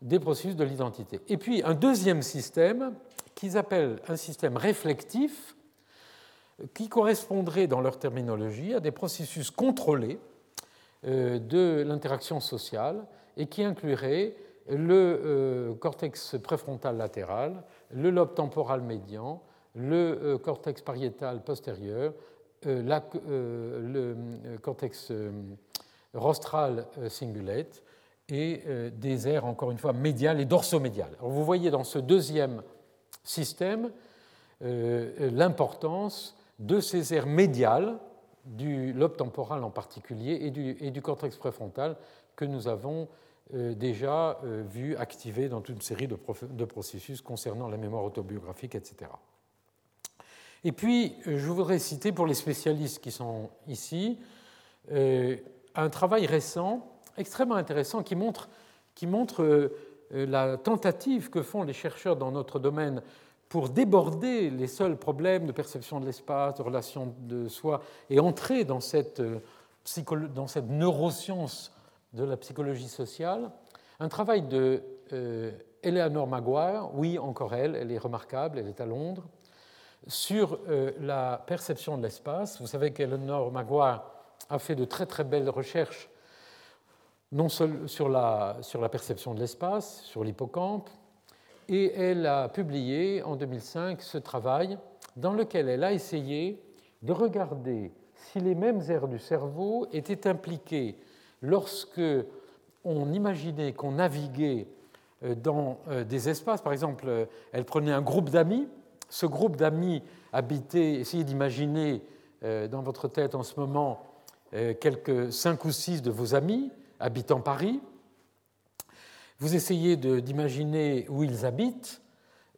des processus de l'identité. Et puis un deuxième système qu'ils appellent un système réflectif, qui correspondrait dans leur terminologie à des processus contrôlés de l'interaction sociale et qui inclurait le euh, cortex préfrontal latéral, le lobe temporal médian, le euh, cortex pariétal postérieur, le cortex rostral cingulate et des aires, encore une fois, médiales et dorsomédiales. Alors vous voyez dans ce deuxième système l'importance de ces aires médiales, du lobe temporal en particulier, et du, cortex préfrontal que nous avons euh, déjà euh, vu activer dans toute une série de, processus concernant la mémoire autobiographique, etc. Et puis, euh, je voudrais citer pour les spécialistes qui sont ici un travail récent, extrêmement intéressant, qui montre, la tentative que font les chercheurs dans notre domaine pour déborder les seuls problèmes de perception de l'espace, de relation de soi, et entrer dans cette, euh, dans cette neuroscience de la psychologie sociale, un travail de euh, Eleanor Maguire, oui, encore elle, elle est remarquable, elle est à Londres, sur euh, la perception de l'espace. Vous savez qu'Eleanor Maguire a fait de très très belles recherches, non seulement sur la, sur la perception de l'espace, sur l'hippocampe, et elle a publié en 2005 ce travail dans lequel elle a essayé de regarder si les mêmes aires du cerveau étaient impliquées lorsque on imaginait qu'on naviguait euh, dans euh, des espaces. Par exemple, euh, elle prenait un groupe d'amis. Ce groupe d'amis habitait, essayez d'imaginer dans votre tête en ce moment quelques cinq ou six de vos amis habitant Paris. Vous essayez d'imaginer où ils habitent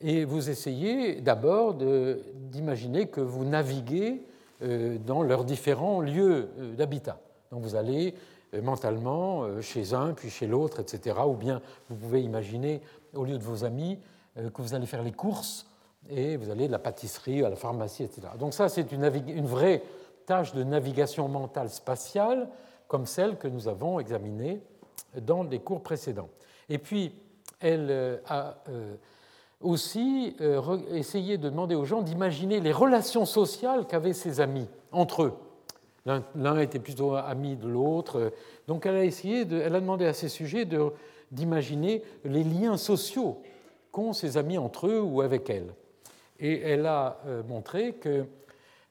et vous essayez d'abord d'imaginer que vous naviguez dans leurs différents lieux d'habitat. Donc vous allez mentalement chez un, puis chez l'autre, etc. Ou bien vous pouvez imaginer, au lieu de vos amis, que vous allez faire les courses et vous allez de la pâtisserie à la pharmacie, etc. Donc ça, c'est une, une, vraie tâche de navigation mentale spatiale, comme celle que nous avons examinée dans les cours précédents. Et puis, elle euh, a euh, aussi euh, essayé de demander aux gens d'imaginer les relations sociales qu'avaient ses amis entre eux. L'un était plutôt ami de l'autre. Donc elle a essayé, elle a demandé à ces sujets d'imaginer les liens sociaux qu'ont ses amis entre eux ou avec elle. Et elle a montré que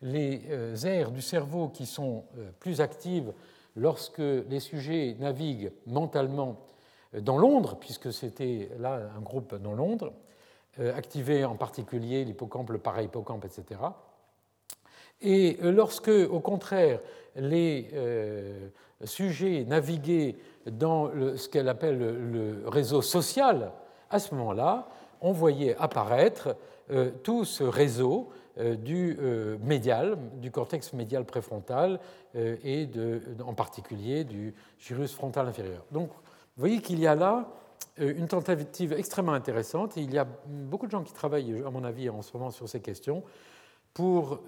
les aires du cerveau qui sont plus actives lorsque les sujets naviguent mentalement dans Londres, puisque c'était là un groupe dans Londres, euh, activé en particulier l'hippocampe, le parahippocampe, etc. Et euh, lorsque, au contraire, les euh, sujets naviguaient dans ce qu'elle appelle le réseau social, à ce moment-là, on voyait apparaître tout ce réseau du médial, du cortex médial préfrontal et de, en particulier du gyrus frontal inférieur. Donc Vous voyez qu'il y a là une tentative extrêmement intéressante, il y a beaucoup de gens qui travaillent, à mon avis, en ce moment sur ces questions, pour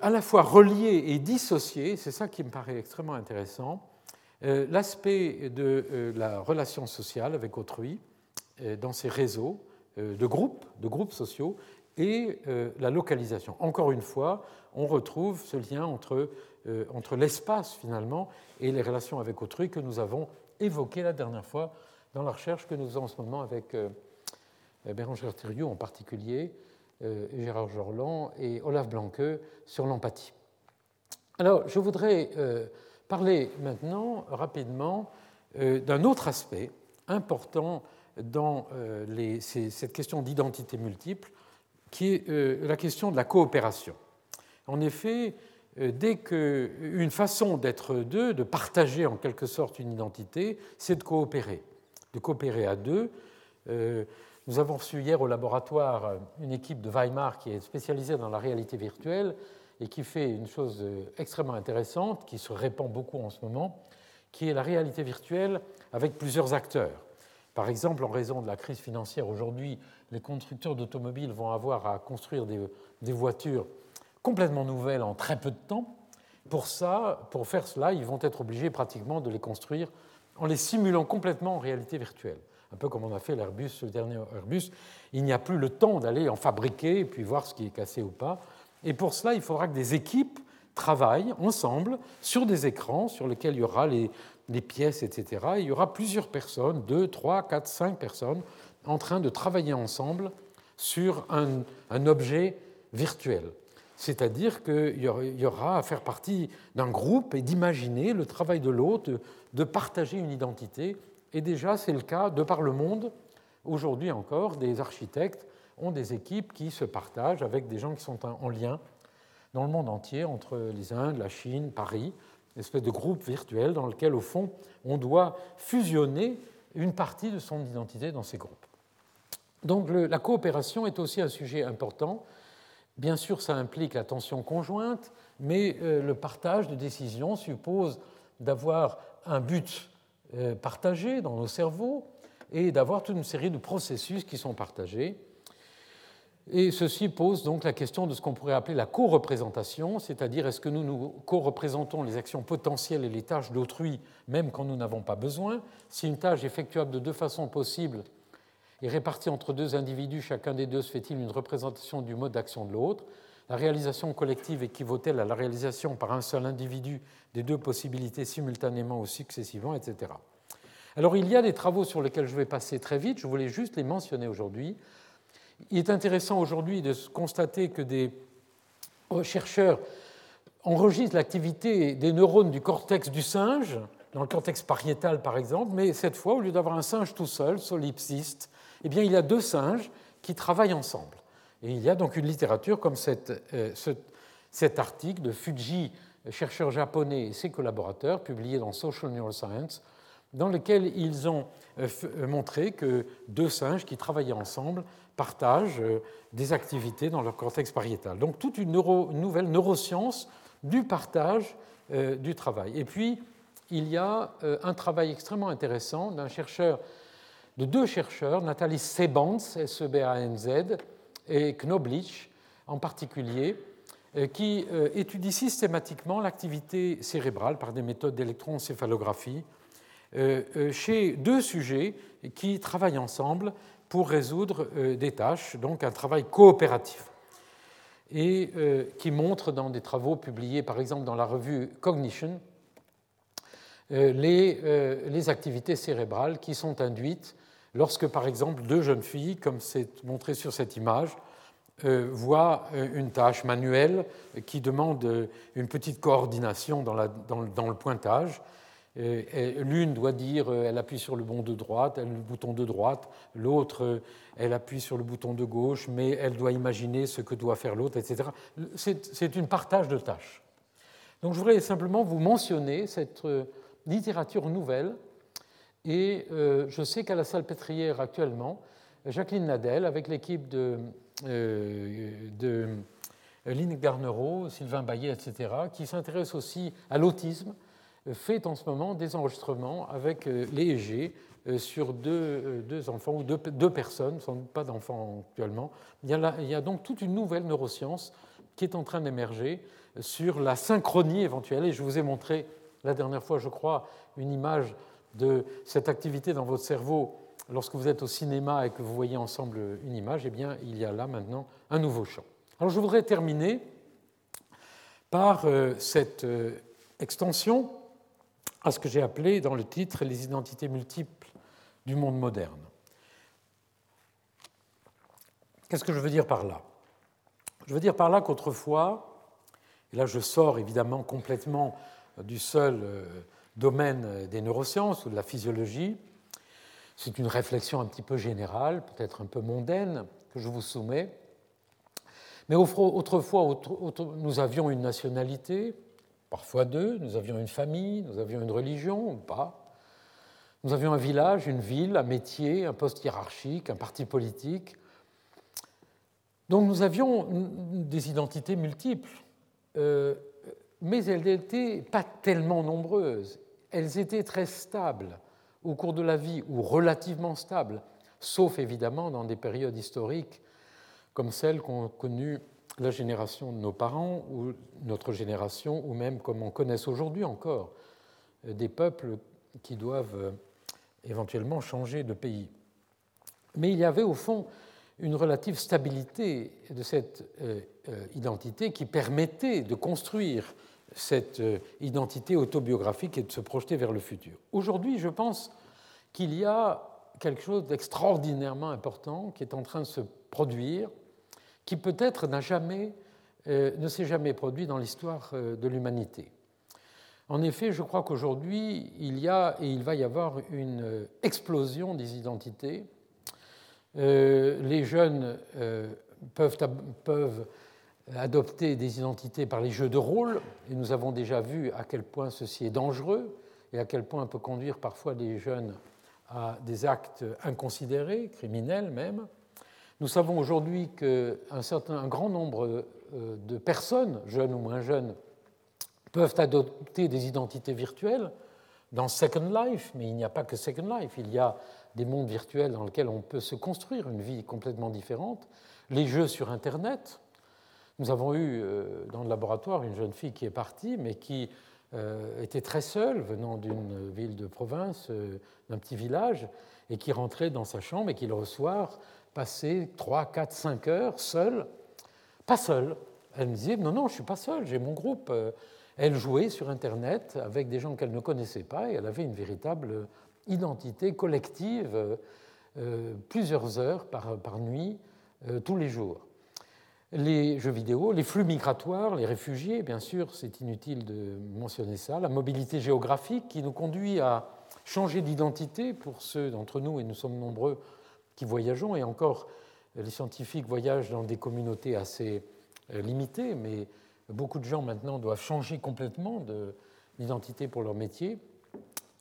à la fois relier et dissocier, c'est ça qui me paraît extrêmement intéressant, l'aspect de la relation sociale avec autrui dans ces réseaux de groupes, de groupes sociaux, et euh, la localisation. Encore une fois, on retrouve ce lien entre, euh, entre l'espace finalement et les relations avec autrui que nous avons évoqué la dernière fois dans la recherche que nous faisons en ce moment avec euh, Bérangère Thiriou en particulier, Gérard Jorland et Olaf Blanque sur l'empathie. Alors, je voudrais parler maintenant rapidement d'un autre aspect important dans cette question d'identité multiple qui est euh, la question de la coopération. En effet, euh, dès qu'une façon d'être deux, de partager en quelque sorte une identité, c'est de coopérer, de coopérer à deux. Euh, nous avons reçu hier au laboratoire une équipe de Weimar qui est spécialisée dans la réalité virtuelle et qui fait une chose extrêmement intéressante, qui se répand beaucoup en ce moment, qui est la réalité virtuelle avec plusieurs acteurs. Par exemple, en raison de la crise financière aujourd'hui, les constructeurs d'automobiles vont avoir à construire des, voitures complètement nouvelles en très peu de temps. Pour ça, pour faire cela, ils vont être obligés pratiquement de les construire en les simulant complètement en réalité virtuelle. Un peu comme on a fait l'Airbus, le dernier Airbus. Il n'y a plus le temps d'aller en fabriquer et puis voir ce qui est cassé ou pas. Et pour cela, il faudra que des équipes travaillent ensemble sur des écrans sur lesquels il y aura les, pièces, etc. il y aura plusieurs personnes, deux, trois, quatre, cinq personnes, en train de travailler ensemble sur un, objet virtuel. C'est-à-dire qu'il y aura à faire partie d'un groupe et d'imaginer le travail de l'autre, de partager une identité. Et déjà, c'est le cas de par le monde. Aujourd'hui encore, des architectes ont des équipes qui se partagent avec des gens qui sont en lien dans le monde entier, entre les Indes, la Chine, Paris, une espèce de groupe virtuel dans lequel, au fond, on doit fusionner une partie de son identité dans ces groupes. Donc la coopération est aussi un sujet important. Bien sûr, ça implique l'attention conjointe, mais euh, le partage de décisions suppose d'avoir un but euh, partagé dans nos cerveaux et d'avoir toute une série de processus qui sont partagés. Et ceci pose donc la question de ce qu'on pourrait appeler la co-représentation, c'est-à-dire est-ce que nous nous co-représentons les actions potentielles et les tâches d'autrui même quand nous n'avons pas besoin? Si une tâche effectuable de deux façons possibles est répartie entre deux individus, chacun des deux se fait-il une représentation du mode d'action de l'autre? La réalisation collective équivaut-elle à la réalisation par un seul individu des deux possibilités simultanément ou successivement, etc. Alors il y a des travaux sur lesquels je vais passer très vite, je voulais juste les mentionner aujourd'hui. Il est intéressant aujourd'hui de constater que des chercheurs enregistrent l'activité des neurones du cortex du singe, dans le cortex pariétal par exemple, mais cette fois, au lieu d'avoir un singe tout seul, solipsiste, eh bien, il y a deux singes qui travaillent ensemble. Et il y a donc une littérature comme euh, cet article de Fuji, chercheur japonais et ses collaborateurs, publié dans Social Neuroscience, dans lequel ils ont euh, euh, montré que deux singes qui travaillaient ensemble partagent des activités dans leur cortex pariétal. Donc toute une, nouvelle neuroscience du partage du travail. Et puis, il y a un travail extrêmement intéressant d'un chercheur, de deux chercheurs, Nathalie Sebans, S-E-B-A-N-Z, et Knoblich en particulier, qui étudient systématiquement l'activité cérébrale par des méthodes d'électroencéphalographie euh, euh, chez deux sujets qui travaillent ensemble pour résoudre euh, des tâches, donc un travail coopératif, et qui montre dans des travaux publiés par exemple dans la revue Cognition les, les activités cérébrales qui sont induites lorsque par exemple deux jeunes filles, comme c'est montré sur cette image, voient une tâche manuelle qui demande une petite coordination dans, le pointage L'une doit dire euh, elle appuie sur le bouton de droite, le bouton de droite, l'autre euh, elle appuie sur le bouton de gauche, mais elle doit imaginer ce que doit faire l'autre, etc. C'est une partage de tâches. Donc je voudrais simplement vous mentionner cette euh, littérature nouvelle. Et je sais qu'à la salle pétrière actuellement, Jacqueline Nadel, avec l'équipe de, de Lynn Garnero, Sylvain Bayet, etc., qui s'intéresse aussi à l'autisme, fait en ce moment des enregistrements avec l'EEG sur deux, enfants ou deux, personnes, sans doute pas d'enfants actuellement. Il y a donc toute une nouvelle neuroscience qui est en train d'émerger sur la synchronie éventuelle. Et je vous ai montré la dernière fois, je crois, une image de cette activité dans votre cerveau lorsque vous êtes au cinéma et que vous voyez ensemble une image. Eh bien, il y a là maintenant un nouveau champ. Alors, je voudrais terminer par euh, cette euh, extension à ce que j'ai appelé dans le titre les identités multiples du monde moderne. Qu'est-ce que je veux dire par là? Je veux dire par là qu'autrefois, et là je sors évidemment complètement du seul euh, domaine des neurosciences ou de la physiologie, c'est une réflexion un petit peu générale, peut-être un peu mondaine, que je vous soumets. Mais autrefois, nous avions une nationalité, parfois deux, nous avions une famille, nous avions une religion ou pas. Nous avions un village, une ville, un métier, un poste hiérarchique, un parti politique. Donc nous avions des identités multiples, euh, mais elles n'étaient pas tellement nombreuses. Elles étaient très stables au cours de la vie, ou relativement stables, sauf évidemment dans des périodes historiques comme celles qu'ont connues la génération de nos parents ou notre génération, ou même comme on connaisse aujourd'hui encore, euh, des peuples qui doivent euh, éventuellement changer de pays. Mais il y avait au fond une relative stabilité de cette euh, identité qui permettait de construire cette identité autobiographique et de se projeter vers le futur. Aujourd'hui, je pense qu'il y a quelque chose d'extraordinairement important qui est en train de se produire qui peut-être n'a jamais, euh, ne s'est jamais produit dans l'histoire euh, de l'humanité. En effet, je crois qu'aujourd'hui, il y a et il va y avoir une euh, explosion des identités. les jeunes peuvent adopter des identités par les jeux de rôle, et nous avons déjà vu à quel point ceci est dangereux et à quel point peut conduire parfois les jeunes à des actes inconsidérés, criminels même. Nous savons aujourd'hui qu'un certain, un grand nombre euh, de personnes, jeunes ou moins jeunes, peuvent adopter des identités virtuelles dans Second Life, mais il n'y a pas que Second Life, il y a des mondes virtuels dans lesquels on peut se construire une vie complètement différente. Les jeux sur Internet. Nous avons eu euh, dans le laboratoire une jeune fille qui est partie, mais qui euh, était très seule, venant d'une ville de province, d'un petit village, et qui rentrait dans sa chambre et qui le soir passer 3, 4, 5 heures seule, pas seule. Elle me disait, non, non, je ne suis pas seule, j'ai mon groupe. Euh, elle jouait sur Internet avec des gens qu'elle ne connaissait pas et elle avait une véritable identité collective, euh, plusieurs heures par, nuit, euh, tous les jours. Les jeux vidéo, les flux migratoires, les réfugiés, bien sûr, c'est inutile de mentionner ça, la mobilité géographique qui nous conduit à changer d'identité pour ceux d'entre nous, et nous sommes nombreux qui voyageons, et encore les scientifiques voyagent dans des communautés assez euh, limitées, mais beaucoup de gens maintenant doivent changer complètement d'identité pour leur métier.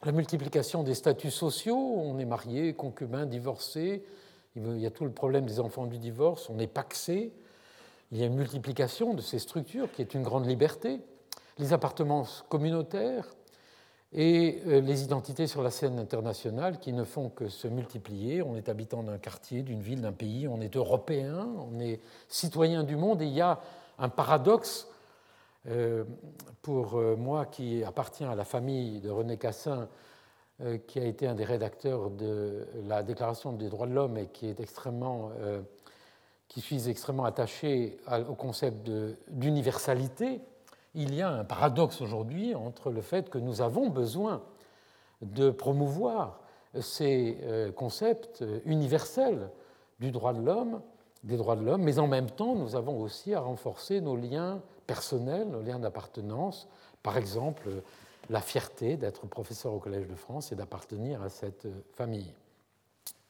La multiplication des statuts sociaux, on est marié, concubin, divorcé, il y a tout le problème des enfants du divorce, on est paxé, il y a une multiplication de ces structures qui est une grande liberté. Les appartements communautaires, et euh, les identités sur la scène internationale qui ne font que se multiplier. On est habitant d'un quartier, d'une ville, d'un pays, on est européen, on est citoyen du monde, et il y a un paradoxe euh, pour euh, moi qui appartient à la famille de René Cassin, qui a été un des rédacteurs de la Déclaration des droits de l'homme et qui est extrêmement qui suis extrêmement attaché au concept d'universalité, il y a un paradoxe aujourd'hui entre le fait que nous avons besoin de promouvoir ces euh, concepts universels du droit de l'homme, des droits de l'homme, mais en même temps, nous avons aussi à renforcer nos liens personnels, nos liens d'appartenance, par exemple la fierté d'être professeur au Collège de France et d'appartenir à cette famille.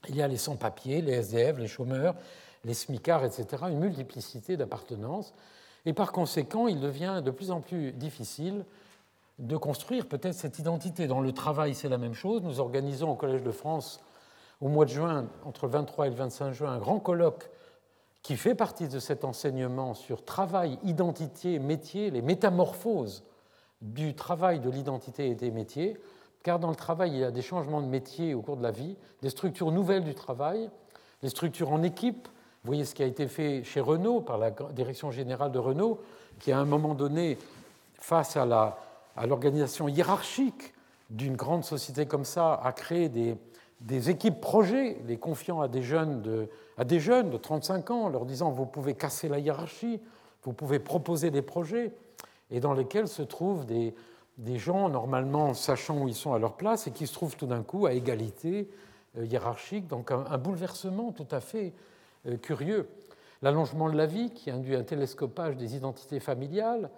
Il y a les sans-papiers, les SDF, les chômeurs, les smicards, etc., une multiplicité d'appartenances et par conséquent, il devient de plus en plus difficile de construire peut-être cette identité. Dans le travail, c'est la même chose. Nous organisons au Collège de France, au mois de juin, entre le 23 et le 25 juin, un grand colloque qui fait partie de cet enseignement sur travail, identité, métier, les métamorphoses du travail de l'identité et des métiers, car dans le travail, il y a des changements de métier au cours de la vie, des structures nouvelles du travail, des structures en équipe. Vous voyez ce qui a été fait chez Renault par la direction générale de Renault, qui à un moment donné, face à l'organisation hiérarchique d'une grande société comme ça, a créé des, équipes projets, les confiant à des, jeunes de, à des jeunes de 35 ans, leur disant vous pouvez casser la hiérarchie, vous pouvez proposer des projets, et dans lesquels se trouvent des, gens normalement sachant où ils sont à leur place et qui se trouvent tout d'un coup à égalité euh, hiérarchique, donc un, bouleversement tout à fait curieux. L'allongement de la vie qui induit un télescopage des identités familiales.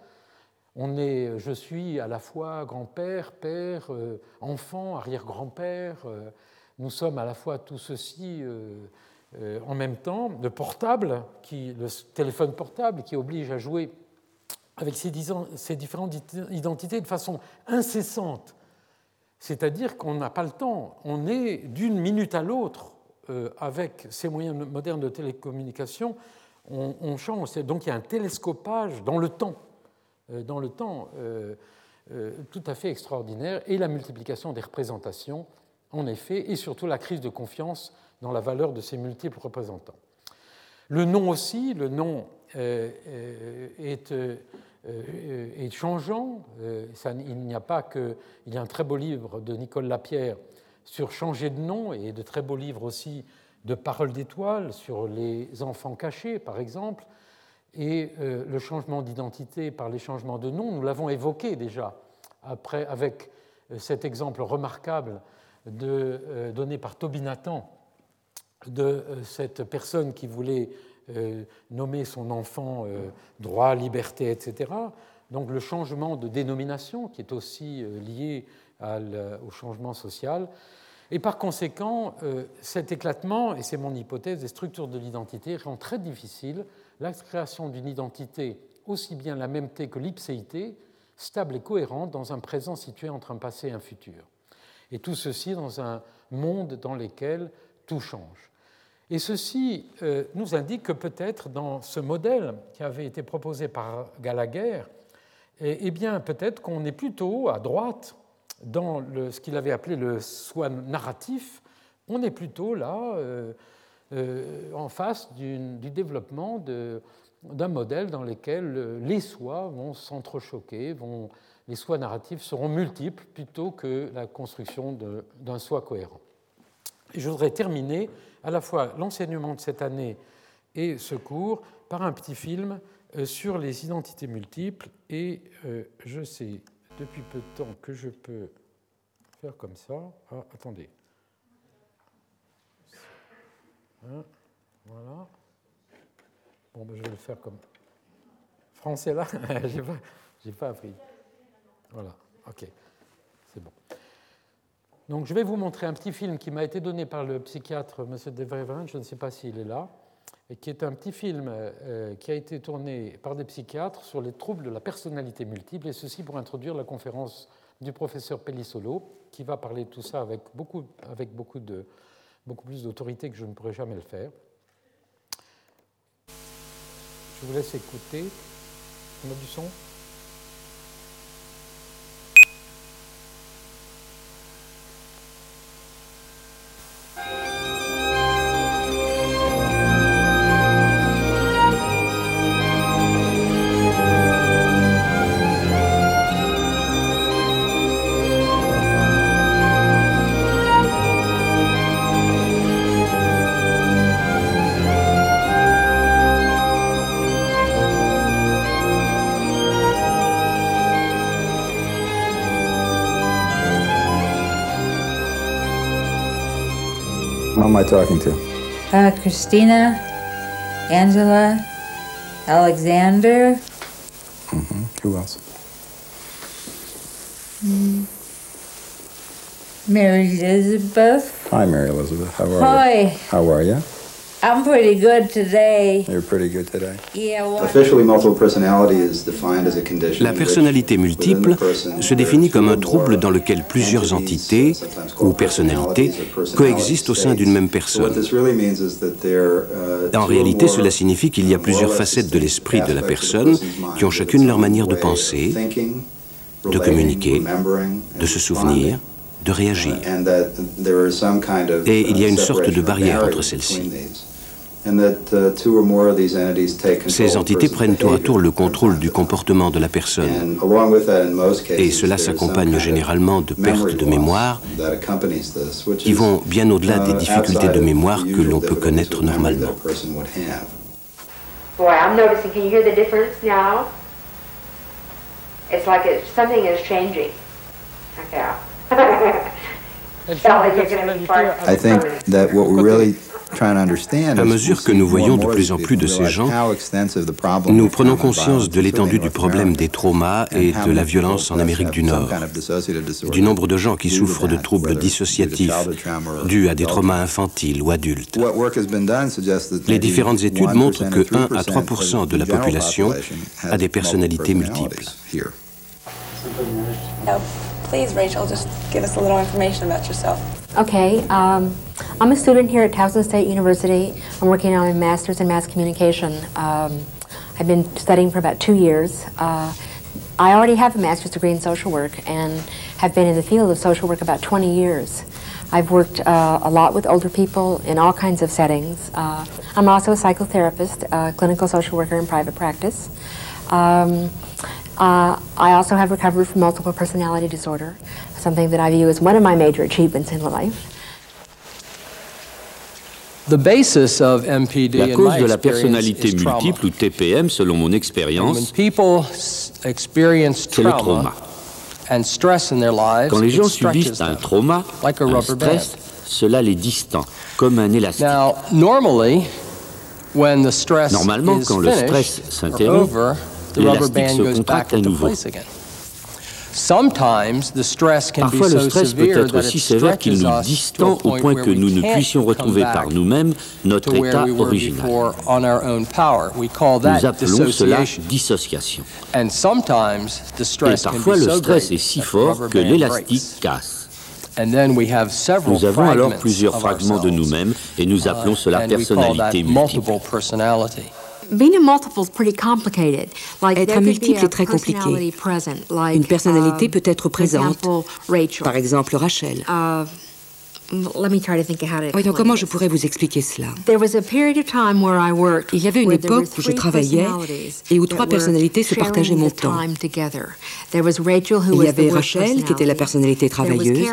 On est, je suis à la fois grand-père, père, euh, enfant, arrière-grand-père. nous sommes à la fois tout ceci en même temps. Le portable, qui, le téléphone portable qui oblige à jouer avec ces, différentes identités de façon incessante. C'est-à-dire qu'on n'a pas le temps, on est d'une minute à l'autre euh, avec ces moyens modernes de télécommunication, on, change. Donc il y a un télescopage dans le temps, euh, dans le temps euh, tout à fait extraordinaire, et la multiplication des représentations, en effet, et surtout la crise de confiance dans la valeur de ces multiples représentants. Le nom aussi, le nom est, changeant. il n'y a pas que. Il y a un très beau livre de Nicole Lapierre sur changer de nom et de très beaux livres aussi de Paroles d'étoiles sur les enfants cachés, par exemple. Et le changement d'identité par les changements de nom, nous l'avons évoqué déjà après, avec cet exemple remarquable de, donné par Toby Nathan de cette personne qui voulait euh, nommer son enfant euh, droit, liberté, etc. Donc le changement de dénomination qui est aussi euh, lié au changement social. Et par conséquent, cet éclatement, et c'est mon hypothèse, des structures de l'identité rend très difficile la création d'une identité aussi bien la même que l'ipséité, stable et cohérente dans un présent situé entre un passé et un futur. Et tout ceci dans un monde dans lequel tout change. Et ceci euh, nous indique que peut-être dans ce modèle qui avait été proposé par Gallagher, eh, eh bien peut-être qu'on est plutôt à droite dans ce qu'il avait appelé le soi narratif, on est plutôt là euh, euh, en face du développement d'un modèle dans lequel les soi vont s'entrechoquer, les soi narratifs seront multiples plutôt que la construction d'un soi cohérent. Je voudrais terminer à la fois l'enseignement de cette année et ce cours par un petit film euh, sur les identités multiples. Et euh, je sais depuis peu de temps que je peux faire comme ça. Ah, attendez. Hein, voilà. Bon, ben, je vais le faire comme. Français là J'ai pas, pas appris. Voilà, ok. C'est bon. Donc je vais vous montrer un petit film qui m'a été donné par le psychiatre M. Devreven, je ne sais pas s'il est là, qui est un petit film euh, qui a été tourné par des psychiatres sur les troubles de la personnalité multiple, et ceci pour introduire la conférence du professeur Pellissolo, qui va parler de tout ça avec beaucoup, avec beaucoup, de, beaucoup plus d'autorité que je ne pourrais jamais le faire. Je vous laisse écouter. On a du son? I talking to? Uh, Christina, Angela, Alexander. Mm-hmm. Who else? Mm. Mary Elizabeth. Hi, Mary Elizabeth. How are Hi. you? Hi. How are you? I'm pretty good today. You're pretty good today. Yeah, well, Officially, multiple personality is defined as a condition La personnalité multiple se définit comme un trouble dans lequel plusieurs entités ou personnalités coexistent au sein d'une même personne. En réalité, cela signifie qu'il y a plusieurs facettes de l'esprit de la personne qui ont chacune leur manière de penser, de communiquer, de se souvenir, de réagir. Et il y a une sorte de barrière entre celles-ci. Ces entités prennent tour à tour le contrôle du comportement de la personne. Et cela s'accompagne généralement de pertes de mémoire qui vont bien au-delà des difficultés de mémoire que l'on peut connaître normalement. Boy, I'm noticing. Can you hear the difference now? It's like it, something is changing. Okay. I think that what we really À mesure que nous voyons de plus en plus de ces gens, nous prenons conscience de l'étendue du problème des traumas et de la violence en Amérique du Nord, du nombre de gens qui souffrent de troubles dissociatifs dus à des traumas infantiles ou adultes. Les différentes études montrent que 1 à 3% de la population a des personnalités multiples. Please, Rachel, just give us a little information about yourself. Okay, um, I'm a student here at Towson State University. I'm working on a master's in mass communication. Um, I've been studying for about two years. Uh, I already have a master's degree in social work and have been in the field of social work about 20 years. I've worked uh, a lot with older people in all kinds of settings. Uh, I'm also a psychotherapist, a clinical social worker in private practice. Um, uh, I also have recovered from multiple personality disorder, something that I view as one of my major achievements in life. La cause de la personnalité multiple ou TPM, selon mon expérience, c'est le trauma. Quand les gens subissent un trauma, un stress, cela les distend, comme un élastique. Normalement, quand le stress s'interrompt, l'élastique se contracte à nouveau. Parfois, le stress peut être si sévère qu'il nous distend au point que nous ne puissions retrouver par nous-mêmes notre état original. Nous appelons cela dissociation. Et parfois, le stress est si fort que l'élastique casse. Nous avons alors plusieurs fragments de nous-mêmes et nous appelons cela personnalité multiple. Être multiple est très compliqué. Une personnalité peut être présente. Par exemple, Rachel. Oui, donc comment je pourrais vous expliquer cela? Il y avait une époque où je travaillais et où trois personnalités se partageaient mon temps. Il y avait Rachel, qui était la personnalité travailleuse.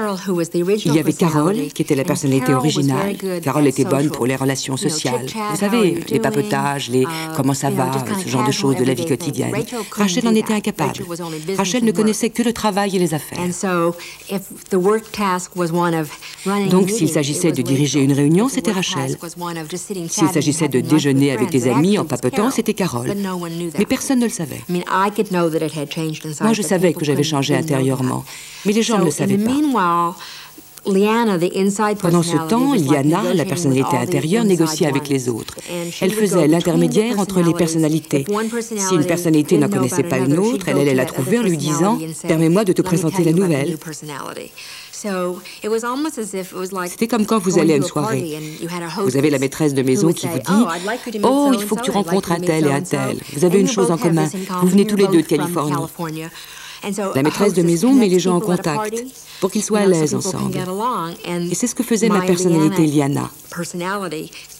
Il y avait Carole, qui était la personnalité originale. Carole était bonne pour les relations sociales. Vous savez, les papotages, les uh, comment ça va, ce genre de choses de la vie quotidienne. Rachel en était incapable. Rachel ne connaissait que le travail et les affaires. Donc, s'il s'agissait de diriger une réunion, c'était Rachel. S'il s'agissait de déjeuner avec des amis en papotant, c'était Carole. Mais personne ne le savait. Moi, je savais que j'avais changé intérieurement, mais les gens ne le savaient pas. Pendant ce temps, Liana, la personnalité intérieure, négociait avec les autres. Elle faisait l'intermédiaire entre les personnalités. Si une personnalité n'en connaissait pas une autre, elle allait la trouver en lui disant ⁇ Permets-moi de te présenter la nouvelle ⁇ c'était comme quand vous allez à une soirée. Vous avez la maîtresse de maison qui vous dit Oh, oh il faut que tu rencontres un tel et un tel. Vous avez une chose en commun. Vous venez tous les deux de Californie. La maîtresse de maison met les gens en contact pour qu'ils soient à l'aise ensemble. Et c'est ce que faisait ma personnalité Liana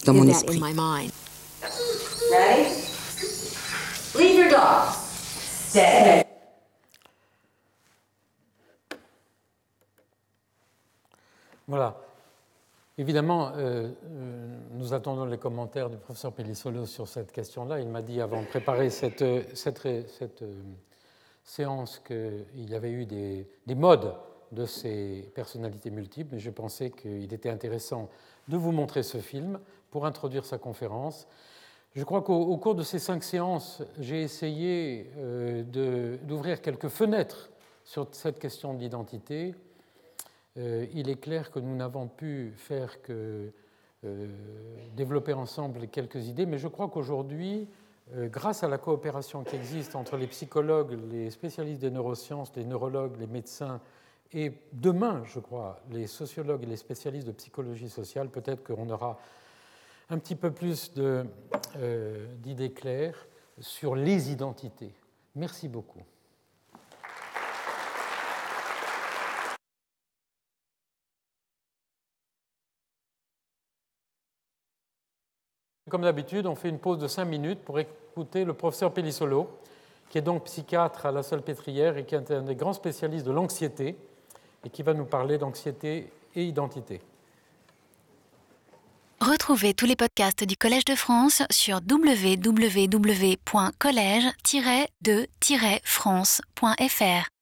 dans mon esprit. Leave your dog. Voilà. Évidemment, euh, euh, nous attendons les commentaires du professeur Pellissolo sur cette question-là. Il m'a dit avant de préparer cette, euh, séance qu'il y avait eu des, modes de ces personnalités multiples, je pensais qu'il était intéressant de vous montrer ce film pour introduire sa conférence. Je crois qu'au cours de ces cinq séances, j'ai essayé d'ouvrir quelques fenêtres sur cette question de l'identité il est clair que nous n'avons pu faire que euh, développer ensemble quelques idées, mais je crois qu'aujourd'hui, euh, grâce à la coopération qui existe entre les psychologues, les spécialistes des neurosciences, les neurologues, les médecins, et demain, je crois, les sociologues et les spécialistes de psychologie sociale, peut-être qu'on aura un petit peu plus d'idées claires sur les identités. Merci beaucoup. Comme d'habitude, on fait une pause de 5 minutes pour écouter le professeur Pellissolo, qui est donc psychiatre à la Salpêtrière et qui est un des grands spécialistes de l'anxiété et qui va nous parler d'anxiété et identité. Retrouvez tous les podcasts du Collège de France sur www.collège-de-france.fr.